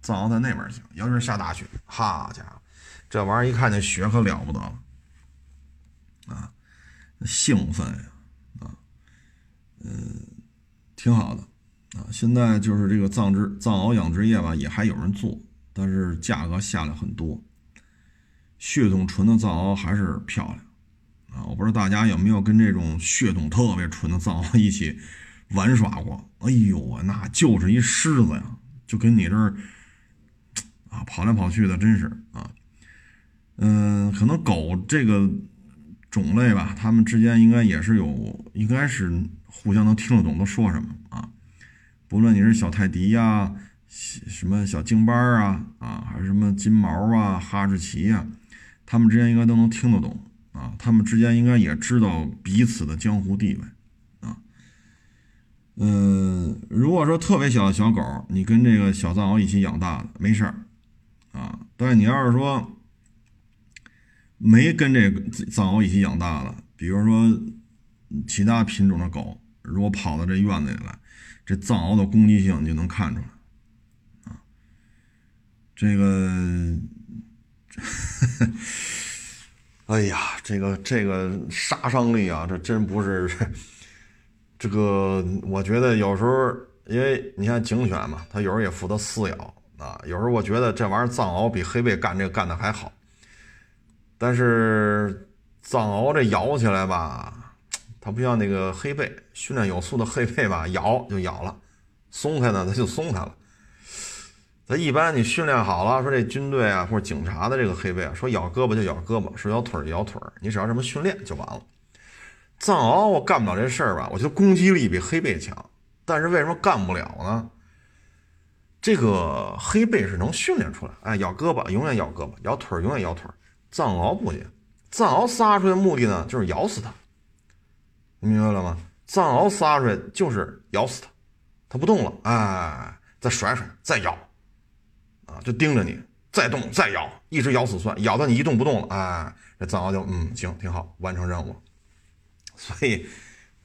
Speaker 1: 藏獒在那边行。尤其是下大雪，哈家伙！这玩意儿一看见雪可了不得了，啊，兴奋呀，啊，嗯，挺好的，啊，现在就是这个藏殖藏獒养殖业吧，也还有人做，但是价格下来很多，血统纯的藏獒还是漂亮，啊，我不知道大家有没有跟这种血统特别纯的藏獒一起玩耍过。哎呦那就是一狮子呀，就跟你这儿啊跑来跑去的，真是啊。嗯，可能狗这个种类吧，它们之间应该也是有，应该是互相能听得懂都说什么啊。不论你是小泰迪呀，什么小京巴啊，啊，还是什么金毛啊、哈士奇呀，它们之间应该都能听得懂啊。它们之间应该也知道彼此的江湖地位啊。嗯，如果说特别小的小狗，你跟这个小藏獒一起养大的，没事儿啊。但是你要是说，没跟这个藏獒一起养大的，比如说其他品种的狗，如果跑到这院子里来，这藏獒的攻击性你就能看出来啊。这个，哎呀，这个这个杀伤力啊，这真不是这个。我觉得有时候，因为你看警犬嘛，它有时候也负责撕咬啊。有时候我觉得这玩意儿藏獒比黑背干这个干的还好。但是藏獒这咬起来吧，它不像那个黑背，训练有素的黑背吧，咬就咬了，松开呢它就松开了。它一般你训练好了，说这军队啊或者警察的这个黑背啊，说咬胳膊就咬胳膊，说咬腿就咬腿，你只要这么训练就完了。藏獒我干不了这事儿吧？我觉得攻击力比黑背强，但是为什么干不了呢？这个黑背是能训练出来，哎，咬胳膊永远咬胳膊，咬腿永远咬腿。藏獒不行，藏獒撒出来的目的呢，就是咬死它。你明白了吗？藏獒撒出来就是咬死它，它不动了，哎，再甩甩，再咬，啊，就盯着你，再动再咬，一直咬死算，咬到你一动不动了，哎，这藏獒就嗯行，挺好，完成任务。所以，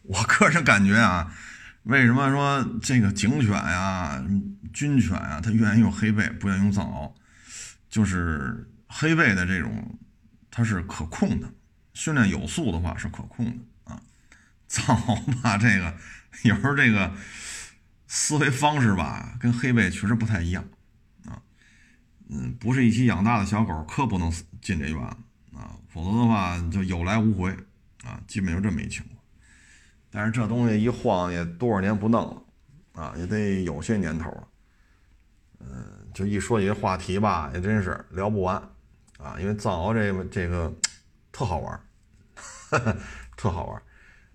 Speaker 1: 我个人感觉啊，为什么说这个警犬呀、军犬啊，它愿意用黑背，不愿意用藏獒，就是。黑背的这种，它是可控的，训练有素的话是可控的啊。藏獒吧，这个有时候这个思维方式吧，跟黑背确实不太一样。嗯，不是一起养大的小狗，可不能进这院子啊，否则的话就有来无回啊，基本就这么一情况。但是这东西一晃也多少年不弄了啊，也得有些年头了。嗯，就一说起这话题吧，也真是聊不完。啊，因为藏獒这个这个特好玩 特好玩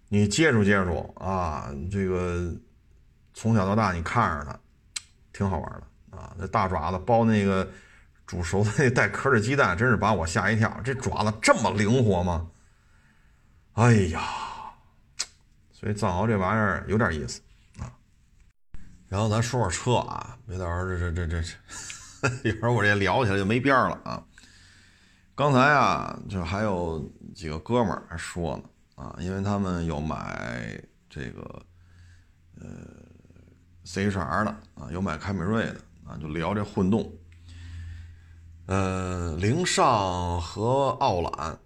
Speaker 1: 你接触接触啊，这个从小到大你看着它，挺好玩的啊。那大爪子包那个煮熟的那带壳的鸡蛋，真是把我吓一跳。这爪子这么灵活吗？哎呀，所以藏獒这玩意儿有点意思啊。然后咱说说车啊，别到时候这这这这，一会儿我这聊起来就没边了啊。刚才啊，就还有几个哥们儿还说呢，啊，因为他们有买这个呃 C H R 的啊，有买凯美瑞的啊，就聊这混动。呃，凌尚和奥揽，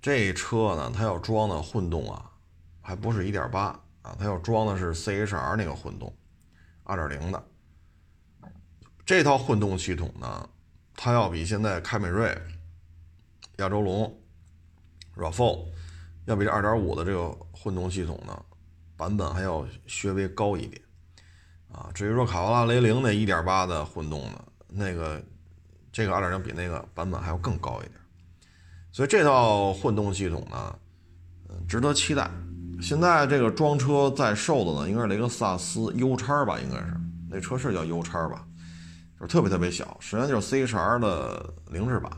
Speaker 1: 这车呢，它要装的混动啊，还不是一点八啊，它要装的是 C H R 那个混动，二点零的。这套混动系统呢，它要比现在凯美瑞。亚洲龙，RAV4 要比这2.5的这个混动系统呢，版本还要稍微高一点啊。至于说卡罗拉雷凌那1.8的混动呢，那个这个2.0比那个版本还要更高一点。所以这套混动系统呢，嗯，值得期待。现在这个装车在售的呢，应该是雷克萨斯 U 叉吧，应该是那车是叫 U 叉吧，就是特别特别小，实际上就是 CHR 的凌志版。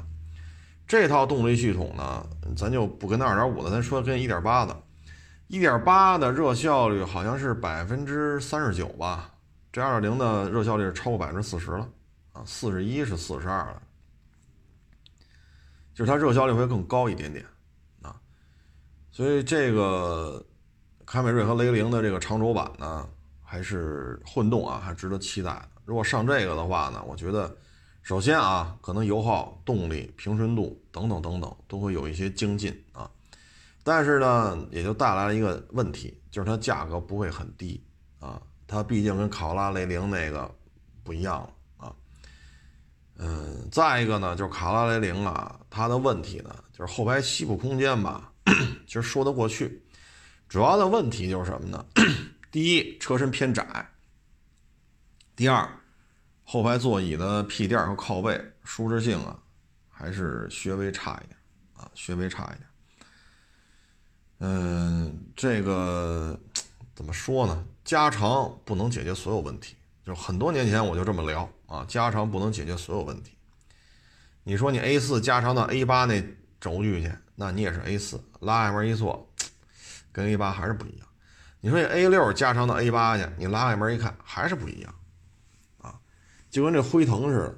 Speaker 1: 这套动力系统呢，咱就不跟那2.5的，咱说跟1.8的。1.8的热效率好像是百分之三十九吧，这2.0的热效率是超过百分之四十了啊，四十一是四十二了，就是它热效率会更高一点点啊。所以这个凯美瑞和雷凌的这个长轴版呢，还是混动啊，还值得期待。如果上这个的话呢，我觉得。首先啊，可能油耗、动力、平顺度等等等等都会有一些精进啊，但是呢，也就带来了一个问题，就是它价格不会很低啊，它毕竟跟考拉雷凌那个不一样了啊。嗯，再一个呢，就是卡拉雷凌啊，它的问题呢，就是后排膝部空间吧，其实说得过去，主要的问题就是什么呢？第一，车身偏窄；第二，后排座椅的屁垫和靠背舒适性啊，还是稍微差一点啊，稍微差一点。嗯，这个怎么说呢？加长不能解决所有问题。就很多年前我就这么聊啊，加长不能解决所有问题。你说你 A 四加长到 A 八那轴距去，那你也是 A 四，拉外门一坐，跟 A 八还是不一样。你说你 A 六加长到 A 八去，你拉外门一看还是不一样，啊，就跟这辉腾似的，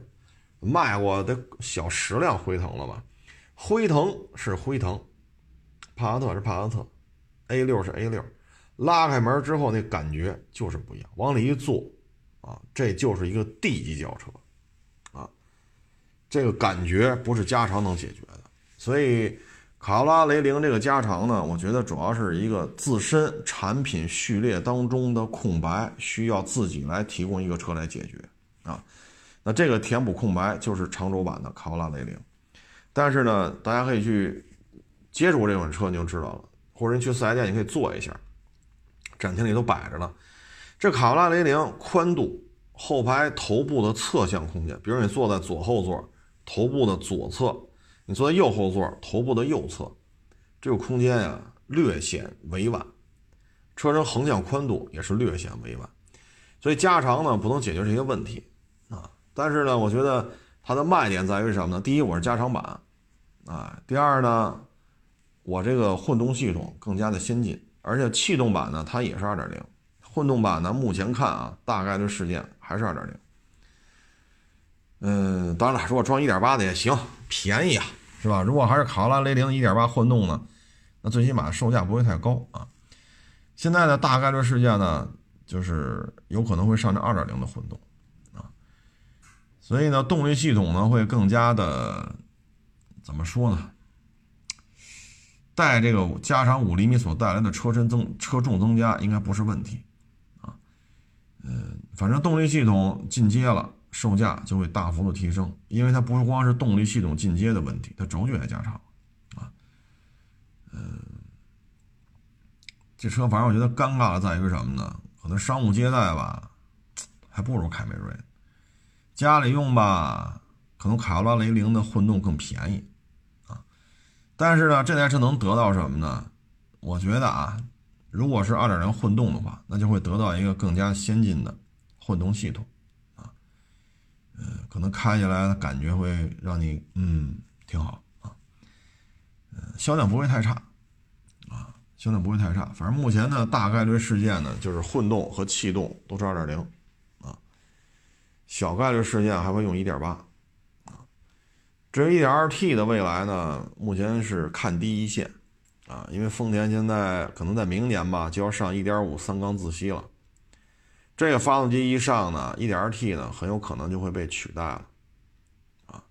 Speaker 1: 卖过得小十辆辉腾了吧？辉腾是辉腾，帕萨特是帕萨特，A 六是 A 六，拉开门之后那感觉就是不一样，往里一坐，啊，这就是一个 D 级轿车，啊，这个感觉不是加长能解决的，所以。卡罗拉雷凌这个加长呢，我觉得主要是一个自身产品序列当中的空白，需要自己来提供一个车来解决啊。那这个填补空白就是长轴版的卡罗拉雷凌。但是呢，大家可以去接触这款车，你就知道了，或者你去四 S 店，你可以坐一下，展厅里都摆着呢。这卡罗拉雷凌宽度、后排头部的侧向空间，比如你坐在左后座，头部的左侧。你坐在右后座，头部的右侧，这个空间呀略显委婉，车身横向宽度也是略显委婉，所以加长呢不能解决这些问题啊。但是呢，我觉得它的卖点在于什么呢？第一，我是加长版，啊，第二呢，我这个混动系统更加的先进，而且气动版呢它也是二点零，混动版呢目前看啊大概率事件还是二点零。嗯，当然了，如果装一点八的也行，便宜啊。是吧？如果还是卡罗拉雷凌1.8混动呢，那最起码售价不会太高啊。现在的大概率事件呢，就是有可能会上这2.0的混动啊。所以呢，动力系统呢会更加的怎么说呢？带这个加长5厘米所带来的车身增车重增加应该不是问题啊。嗯，反正动力系统进阶了。售价就会大幅度提升，因为它不是光是动力系统进阶的问题，它轴距也加长，啊，嗯，这车反正我觉得尴尬的在于什么呢？可能商务接待吧，还不如凯美瑞，家里用吧，可能卡罗拉雷凌的混动更便宜，但是呢，这台车能得到什么呢？我觉得啊，如果是2.0混动的话，那就会得到一个更加先进的混动系统啊。嗯，可能开起来的感觉会让你嗯挺好啊，嗯，销量不会太差啊，销量不会太差。反正目前呢，大概率事件呢就是混动和气动都是二点零啊，小概率事件还会用一点八。至于一点二 T 的未来呢，目前是看低一线啊，因为丰田现在可能在明年吧就要上一点五三缸自吸了。这个发动机一上呢，1.2T 呢很有可能就会被取代了，啊，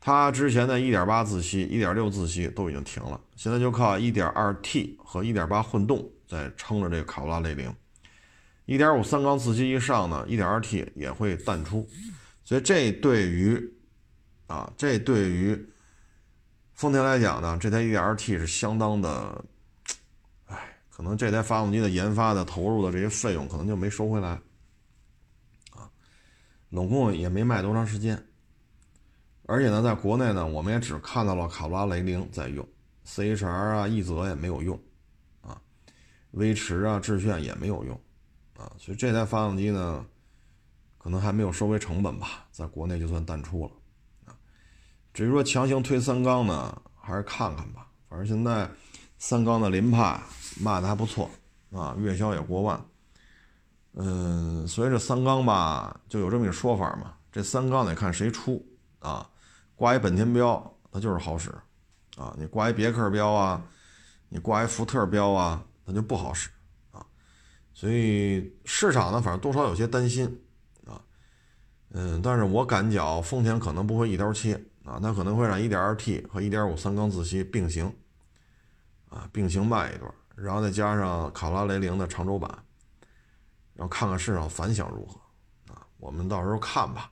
Speaker 1: 它之前的1.8自吸、1.6自吸都已经停了，现在就靠 1.2T 和1.8混动在撑着这个卡罗拉雷凌。1.5三缸自吸一上呢，1.2T 也会淡出，所以这对于啊，这对于丰田来讲呢，这台 ERT 是相当的。可能这台发动机的研发的投入的这些费用可能就没收回来，啊，总共也没卖多长时间，而且呢，在国内呢，我们也只看到了卡罗拉雷凌在用，CHR 啊、奕泽也没有用，啊，威驰啊、致炫也没有用，啊，所以这台发动机呢，可能还没有收回成本吧，在国内就算淡出了，至于说强行推三缸呢，还是看看吧，反正现在三缸的凌派。卖的还不错啊，月销也过万。嗯，所以这三缸吧，就有这么一个说法嘛。这三缸得看谁出啊，挂一本田标，它就是好使啊。你挂一别克标啊，你挂一福特标啊，它就不好使啊。所以市场呢，反正多少有些担心啊。嗯，但是我感觉丰田可能不会一刀切啊，它可能会让 1.2T 和1.5三缸自吸并行啊，并行卖一段。然后再加上卡罗拉雷凌的长轴版，然后看看市场反响如何啊？我们到时候看吧。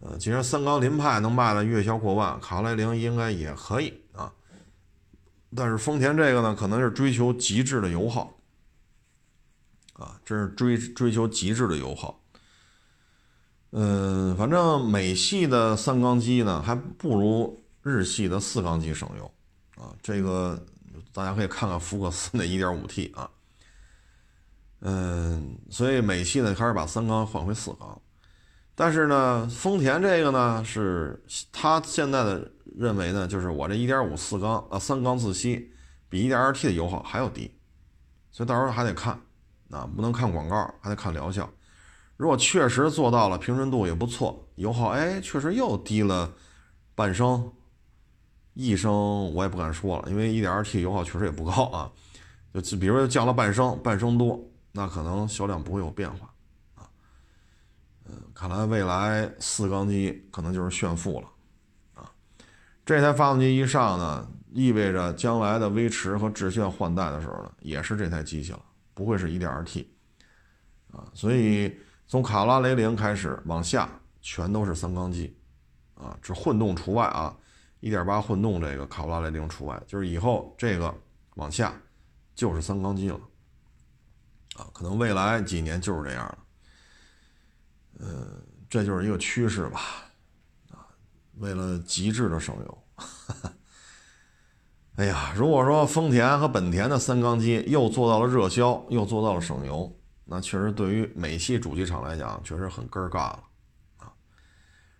Speaker 1: 呃，既然三缸凌派能卖的月销过万，卡罗拉雷凌应该也可以啊。但是丰田这个呢，可能是追求极致的油耗啊，这是追追求极致的油耗。嗯，反正美系的三缸机呢，还不如日系的四缸机省油啊。这个大家可以看看福克斯那 1.5T 啊。嗯，所以美系呢开始把三缸换回四缸，但是呢，丰田这个呢是他现在的认为呢，就是我这1.5四缸啊三缸自吸比 1.2T 的油耗还要低，所以到时候还得看，啊，不能看广告，还得看疗效。如果确实做到了，平顺度也不错，油耗哎确实又低了半升、一升，我也不敢说了，因为 1.2T 油耗确实也不高啊，就比如说降了半升，半升多。那可能销量不会有变化，啊，嗯，看来未来四缸机可能就是炫富了，啊，这台发动机一上呢，意味着将来的威驰和致炫换代的时候呢，也是这台机器了，不会是 1.2T，啊，所以从卡罗拉雷凌开始往下全都是三缸机，啊，这混动除外啊，1.8混动这个卡罗拉雷凌除外，就是以后这个往下就是三缸机了。啊，可能未来几年就是这样了，呃，这就是一个趋势吧，啊，为了极致的省油，哎呀，如果说丰田和本田的三缸机又做到了热销，又做到了省油，那确实对于美系主机厂来讲，确实很根儿尬了，啊，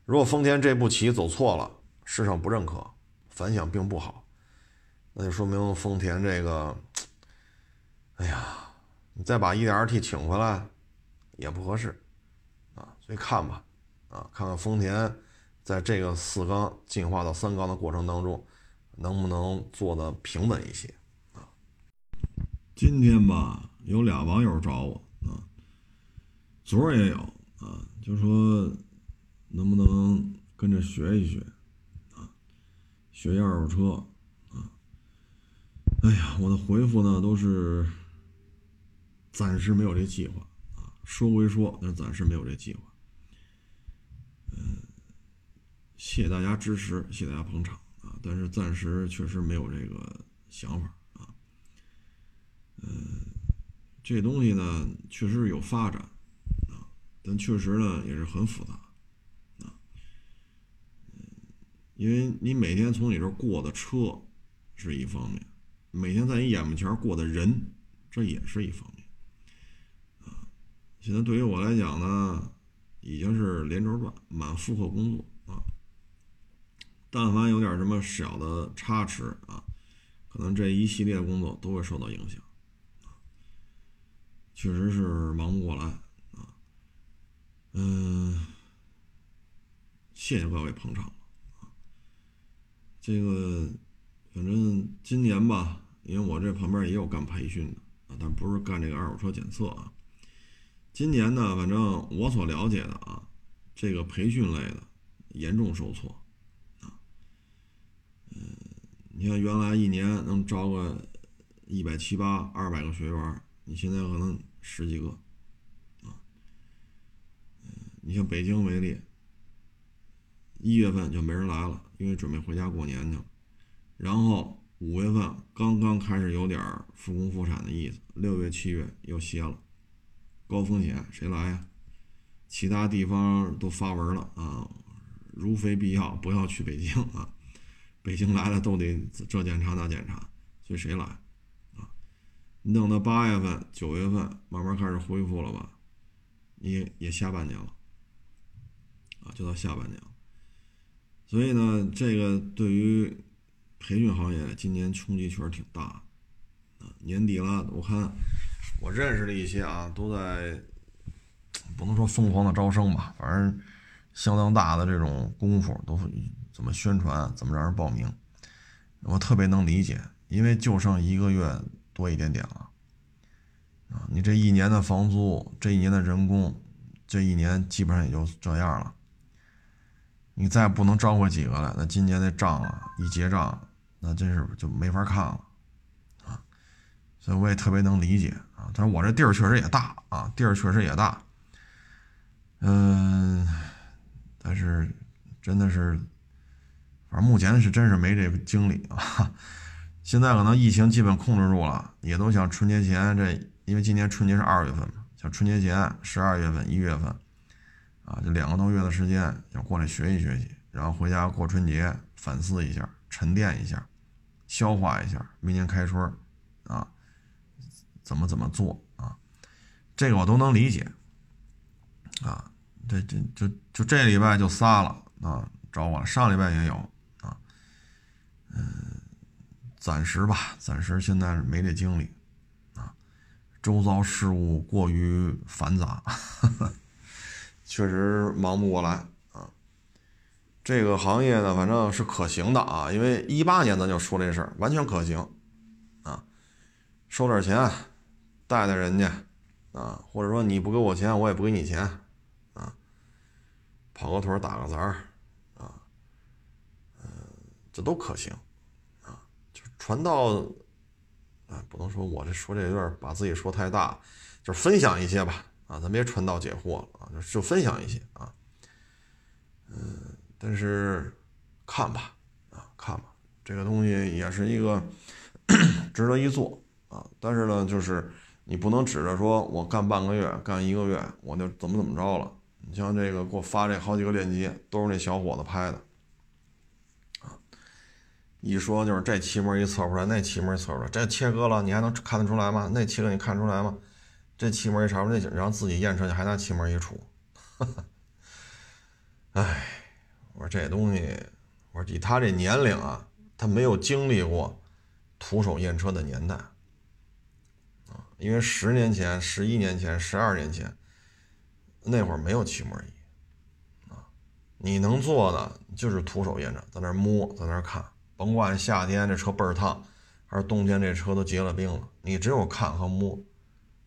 Speaker 1: 如果丰田这步棋走错了，市场不认可，反响并不好，那就说明丰田这个，哎呀。你再把 1.2T 请回来，也不合适，啊，所以看吧，啊，看看丰田在这个四缸进化到三缸的过程当中，能不能做的平稳一些，啊。今天吧，有俩网友找我，啊，昨儿也有，啊，就说能不能跟着学一学，啊，学一二手车，啊，哎呀，我的回复呢都是。暂时没有这计划啊，说归说，但是暂时没有这计划。嗯，谢谢大家支持，谢谢大家捧场啊，但是暂时确实没有这个想法啊。嗯，这东西呢，确实有发展啊，但确实呢也是很复杂啊。因为你每天从你这过的车是一方面，每天在你眼巴前过的人，这也是一方面啊。现在对于我来讲呢，已经是连轴转、满负荷工作啊。但凡有点什么小的差池啊，可能这一系列工作都会受到影响。确实是忙不过来啊。嗯，谢谢各位捧场啊。这个反正今年吧，因为我这旁边也有干培训的啊，但不是干这个二手车检测啊。今年呢，反正我所了解的啊，这个培训类的严重受挫啊。嗯，你看原来一年能招个一百七八、二百个学员，你现在可能十几个啊。你像北京为例，一月份就没人来了，因为准备回家过年去了。然后五月份刚刚开始有点复工复产的意思，六月、七月又歇了。高风险谁来呀？其他地方都发文了啊，如非必要不要去北京啊。北京来了都得这检查那检查，所以谁来？你等到八月份、九月份慢慢开始恢复了吧？你也下半年了啊，就到下半年了。所以呢，这个对于培训行业今年冲击确实挺大啊。年底了，我看。我认识的一些啊，都在不能说疯狂的招生吧，反正相当大的这种功夫都怎么宣传，怎么让人报名，我特别能理解，因为就剩一个月多一点点了啊，你这一年的房租，这一年的人工，这一年基本上也就这样了，你再不能招回几个来，那今年的账啊一结账，那真是就没法看了啊。所以我也特别能理解啊，但是我这地儿确实也大啊，地儿确实也大，嗯，但是真的是，反正目前是真是没这个精力啊。现在可能疫情基本控制住了，也都想春节前这因为今年春节是二月份嘛，像春节前十二月份、一月份，啊，这两个多月的时间要过来学习学习，然后回家过春节，反思一下，沉淀一下，消化一下，明年开春啊，怎么怎么做啊，这个我都能理解，啊，这这就就这礼拜就仨了啊，找我了，上礼拜也有啊，嗯。暂时吧，暂时现在没这精力，啊，周遭事务过于繁杂，确实忙不过来啊。这个行业呢，反正是可行的啊，因为一八年咱就说这事儿，完全可行，啊，收点钱，带带人家，啊，或者说你不给我钱，我也不给你钱，啊，跑个腿打个杂儿，啊，嗯，这都可行。传道，啊，不能说我这说这有点把自己说太大，就是分享一些吧，啊，咱别传道解惑了啊，就就分享一些啊，嗯，但是看吧，啊，看吧，这个东西也是一个值得一做啊，但是呢，就是你不能指着说我干半个月、干一个月，我就怎么怎么着了。你像这个给我发这好几个链接，都是那小伙子拍的。一说就是这漆膜一测出来，那漆膜测出来，这切割了你还能看得出来吗？那切割你看出来吗？这漆膜一查出来，然后自己验车去还拿漆膜一杵，哎，我说这东西，我说以他这年龄啊，他没有经历过徒手验车的年代啊，因为十年前、十一年前、十二年前那会儿没有漆膜仪啊，你能做的就是徒手验车，在那摸，在那看。甭管夏天这车倍儿烫，还是冬天这车都结了冰了，你只有看和摸，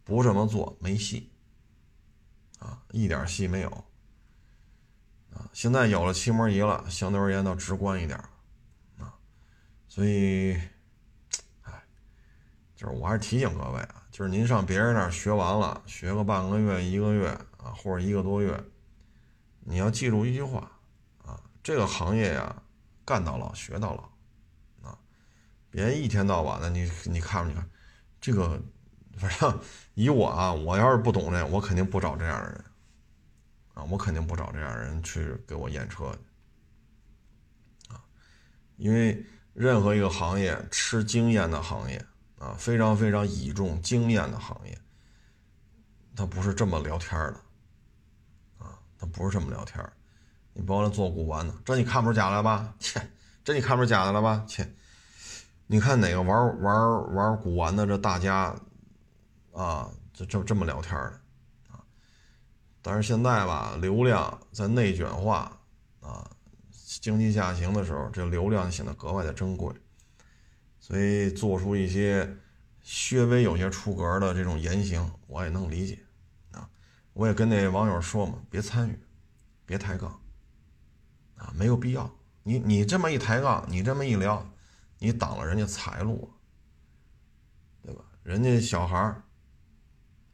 Speaker 1: 不这么做没戏，啊，一点戏没有，啊，现在有了漆膜仪了，相对而言倒直观一点，啊，所以，哎，就是我还是提醒各位啊，就是您上别人那儿学完了，学个半个月、一个月啊，或者一个多月，你要记住一句话，啊，这个行业呀，干到老学到老。别一天到晚的，你你看着你看，这个反正以我啊，我要是不懂这，我肯定不找这样的人啊，我肯定不找这样的人去给我验车啊，因为任何一个行业吃经验的行业啊，非常非常倚重经验的行业，他不是这么聊天的啊，他不是这么聊天你甭管做古玩的，这你看不出假来吧？切，这你看不出假的了吧？切。你看哪个玩玩玩古玩的这大家，啊，就这这么聊天的，啊，但是现在吧，流量在内卷化，啊，经济下行的时候，这流量显得格外的珍贵，所以做出一些略微有些出格的这种言行，我也能理解，啊，我也跟那网友说嘛，别参与，别抬杠，啊，没有必要，你你这么一抬杠，你这么一聊。你挡了人家财路，对吧？人家小孩儿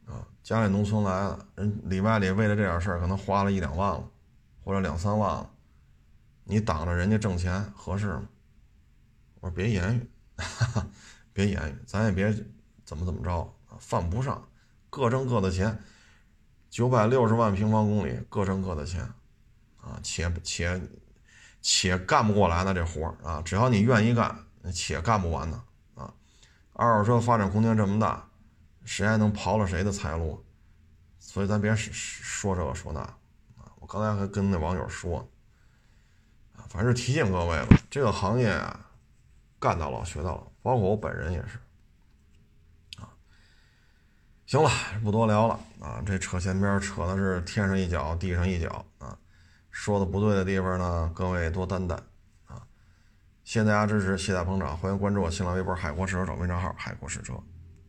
Speaker 1: 啊，家里农村来的，人里外里为了这点事儿，可能花了一两万了，或者两三万了。你挡着人家挣钱合适吗？我说别言语，哈 哈别言语，咱也别怎么怎么着啊犯不上，各挣各的钱。九百六十万平方公里，各挣各的钱啊，且且且干不过来的这活儿啊，只要你愿意干。且干不完呢啊！二手车发展空间这么大，谁还能刨了谁的财路？所以咱别说这个说那啊！我刚才还跟那网友说，啊，反正提醒各位吧，这个行业啊，干到老学到老，包括我本人也是啊。行了，不多聊了啊！这扯闲边扯的是天上一脚地上一脚啊！说的不对的地方呢，各位多担待。谢谢大家支持，谢谢大家捧场，欢迎关注我新浪微博“海阔试车”找微账号“海阔试车”。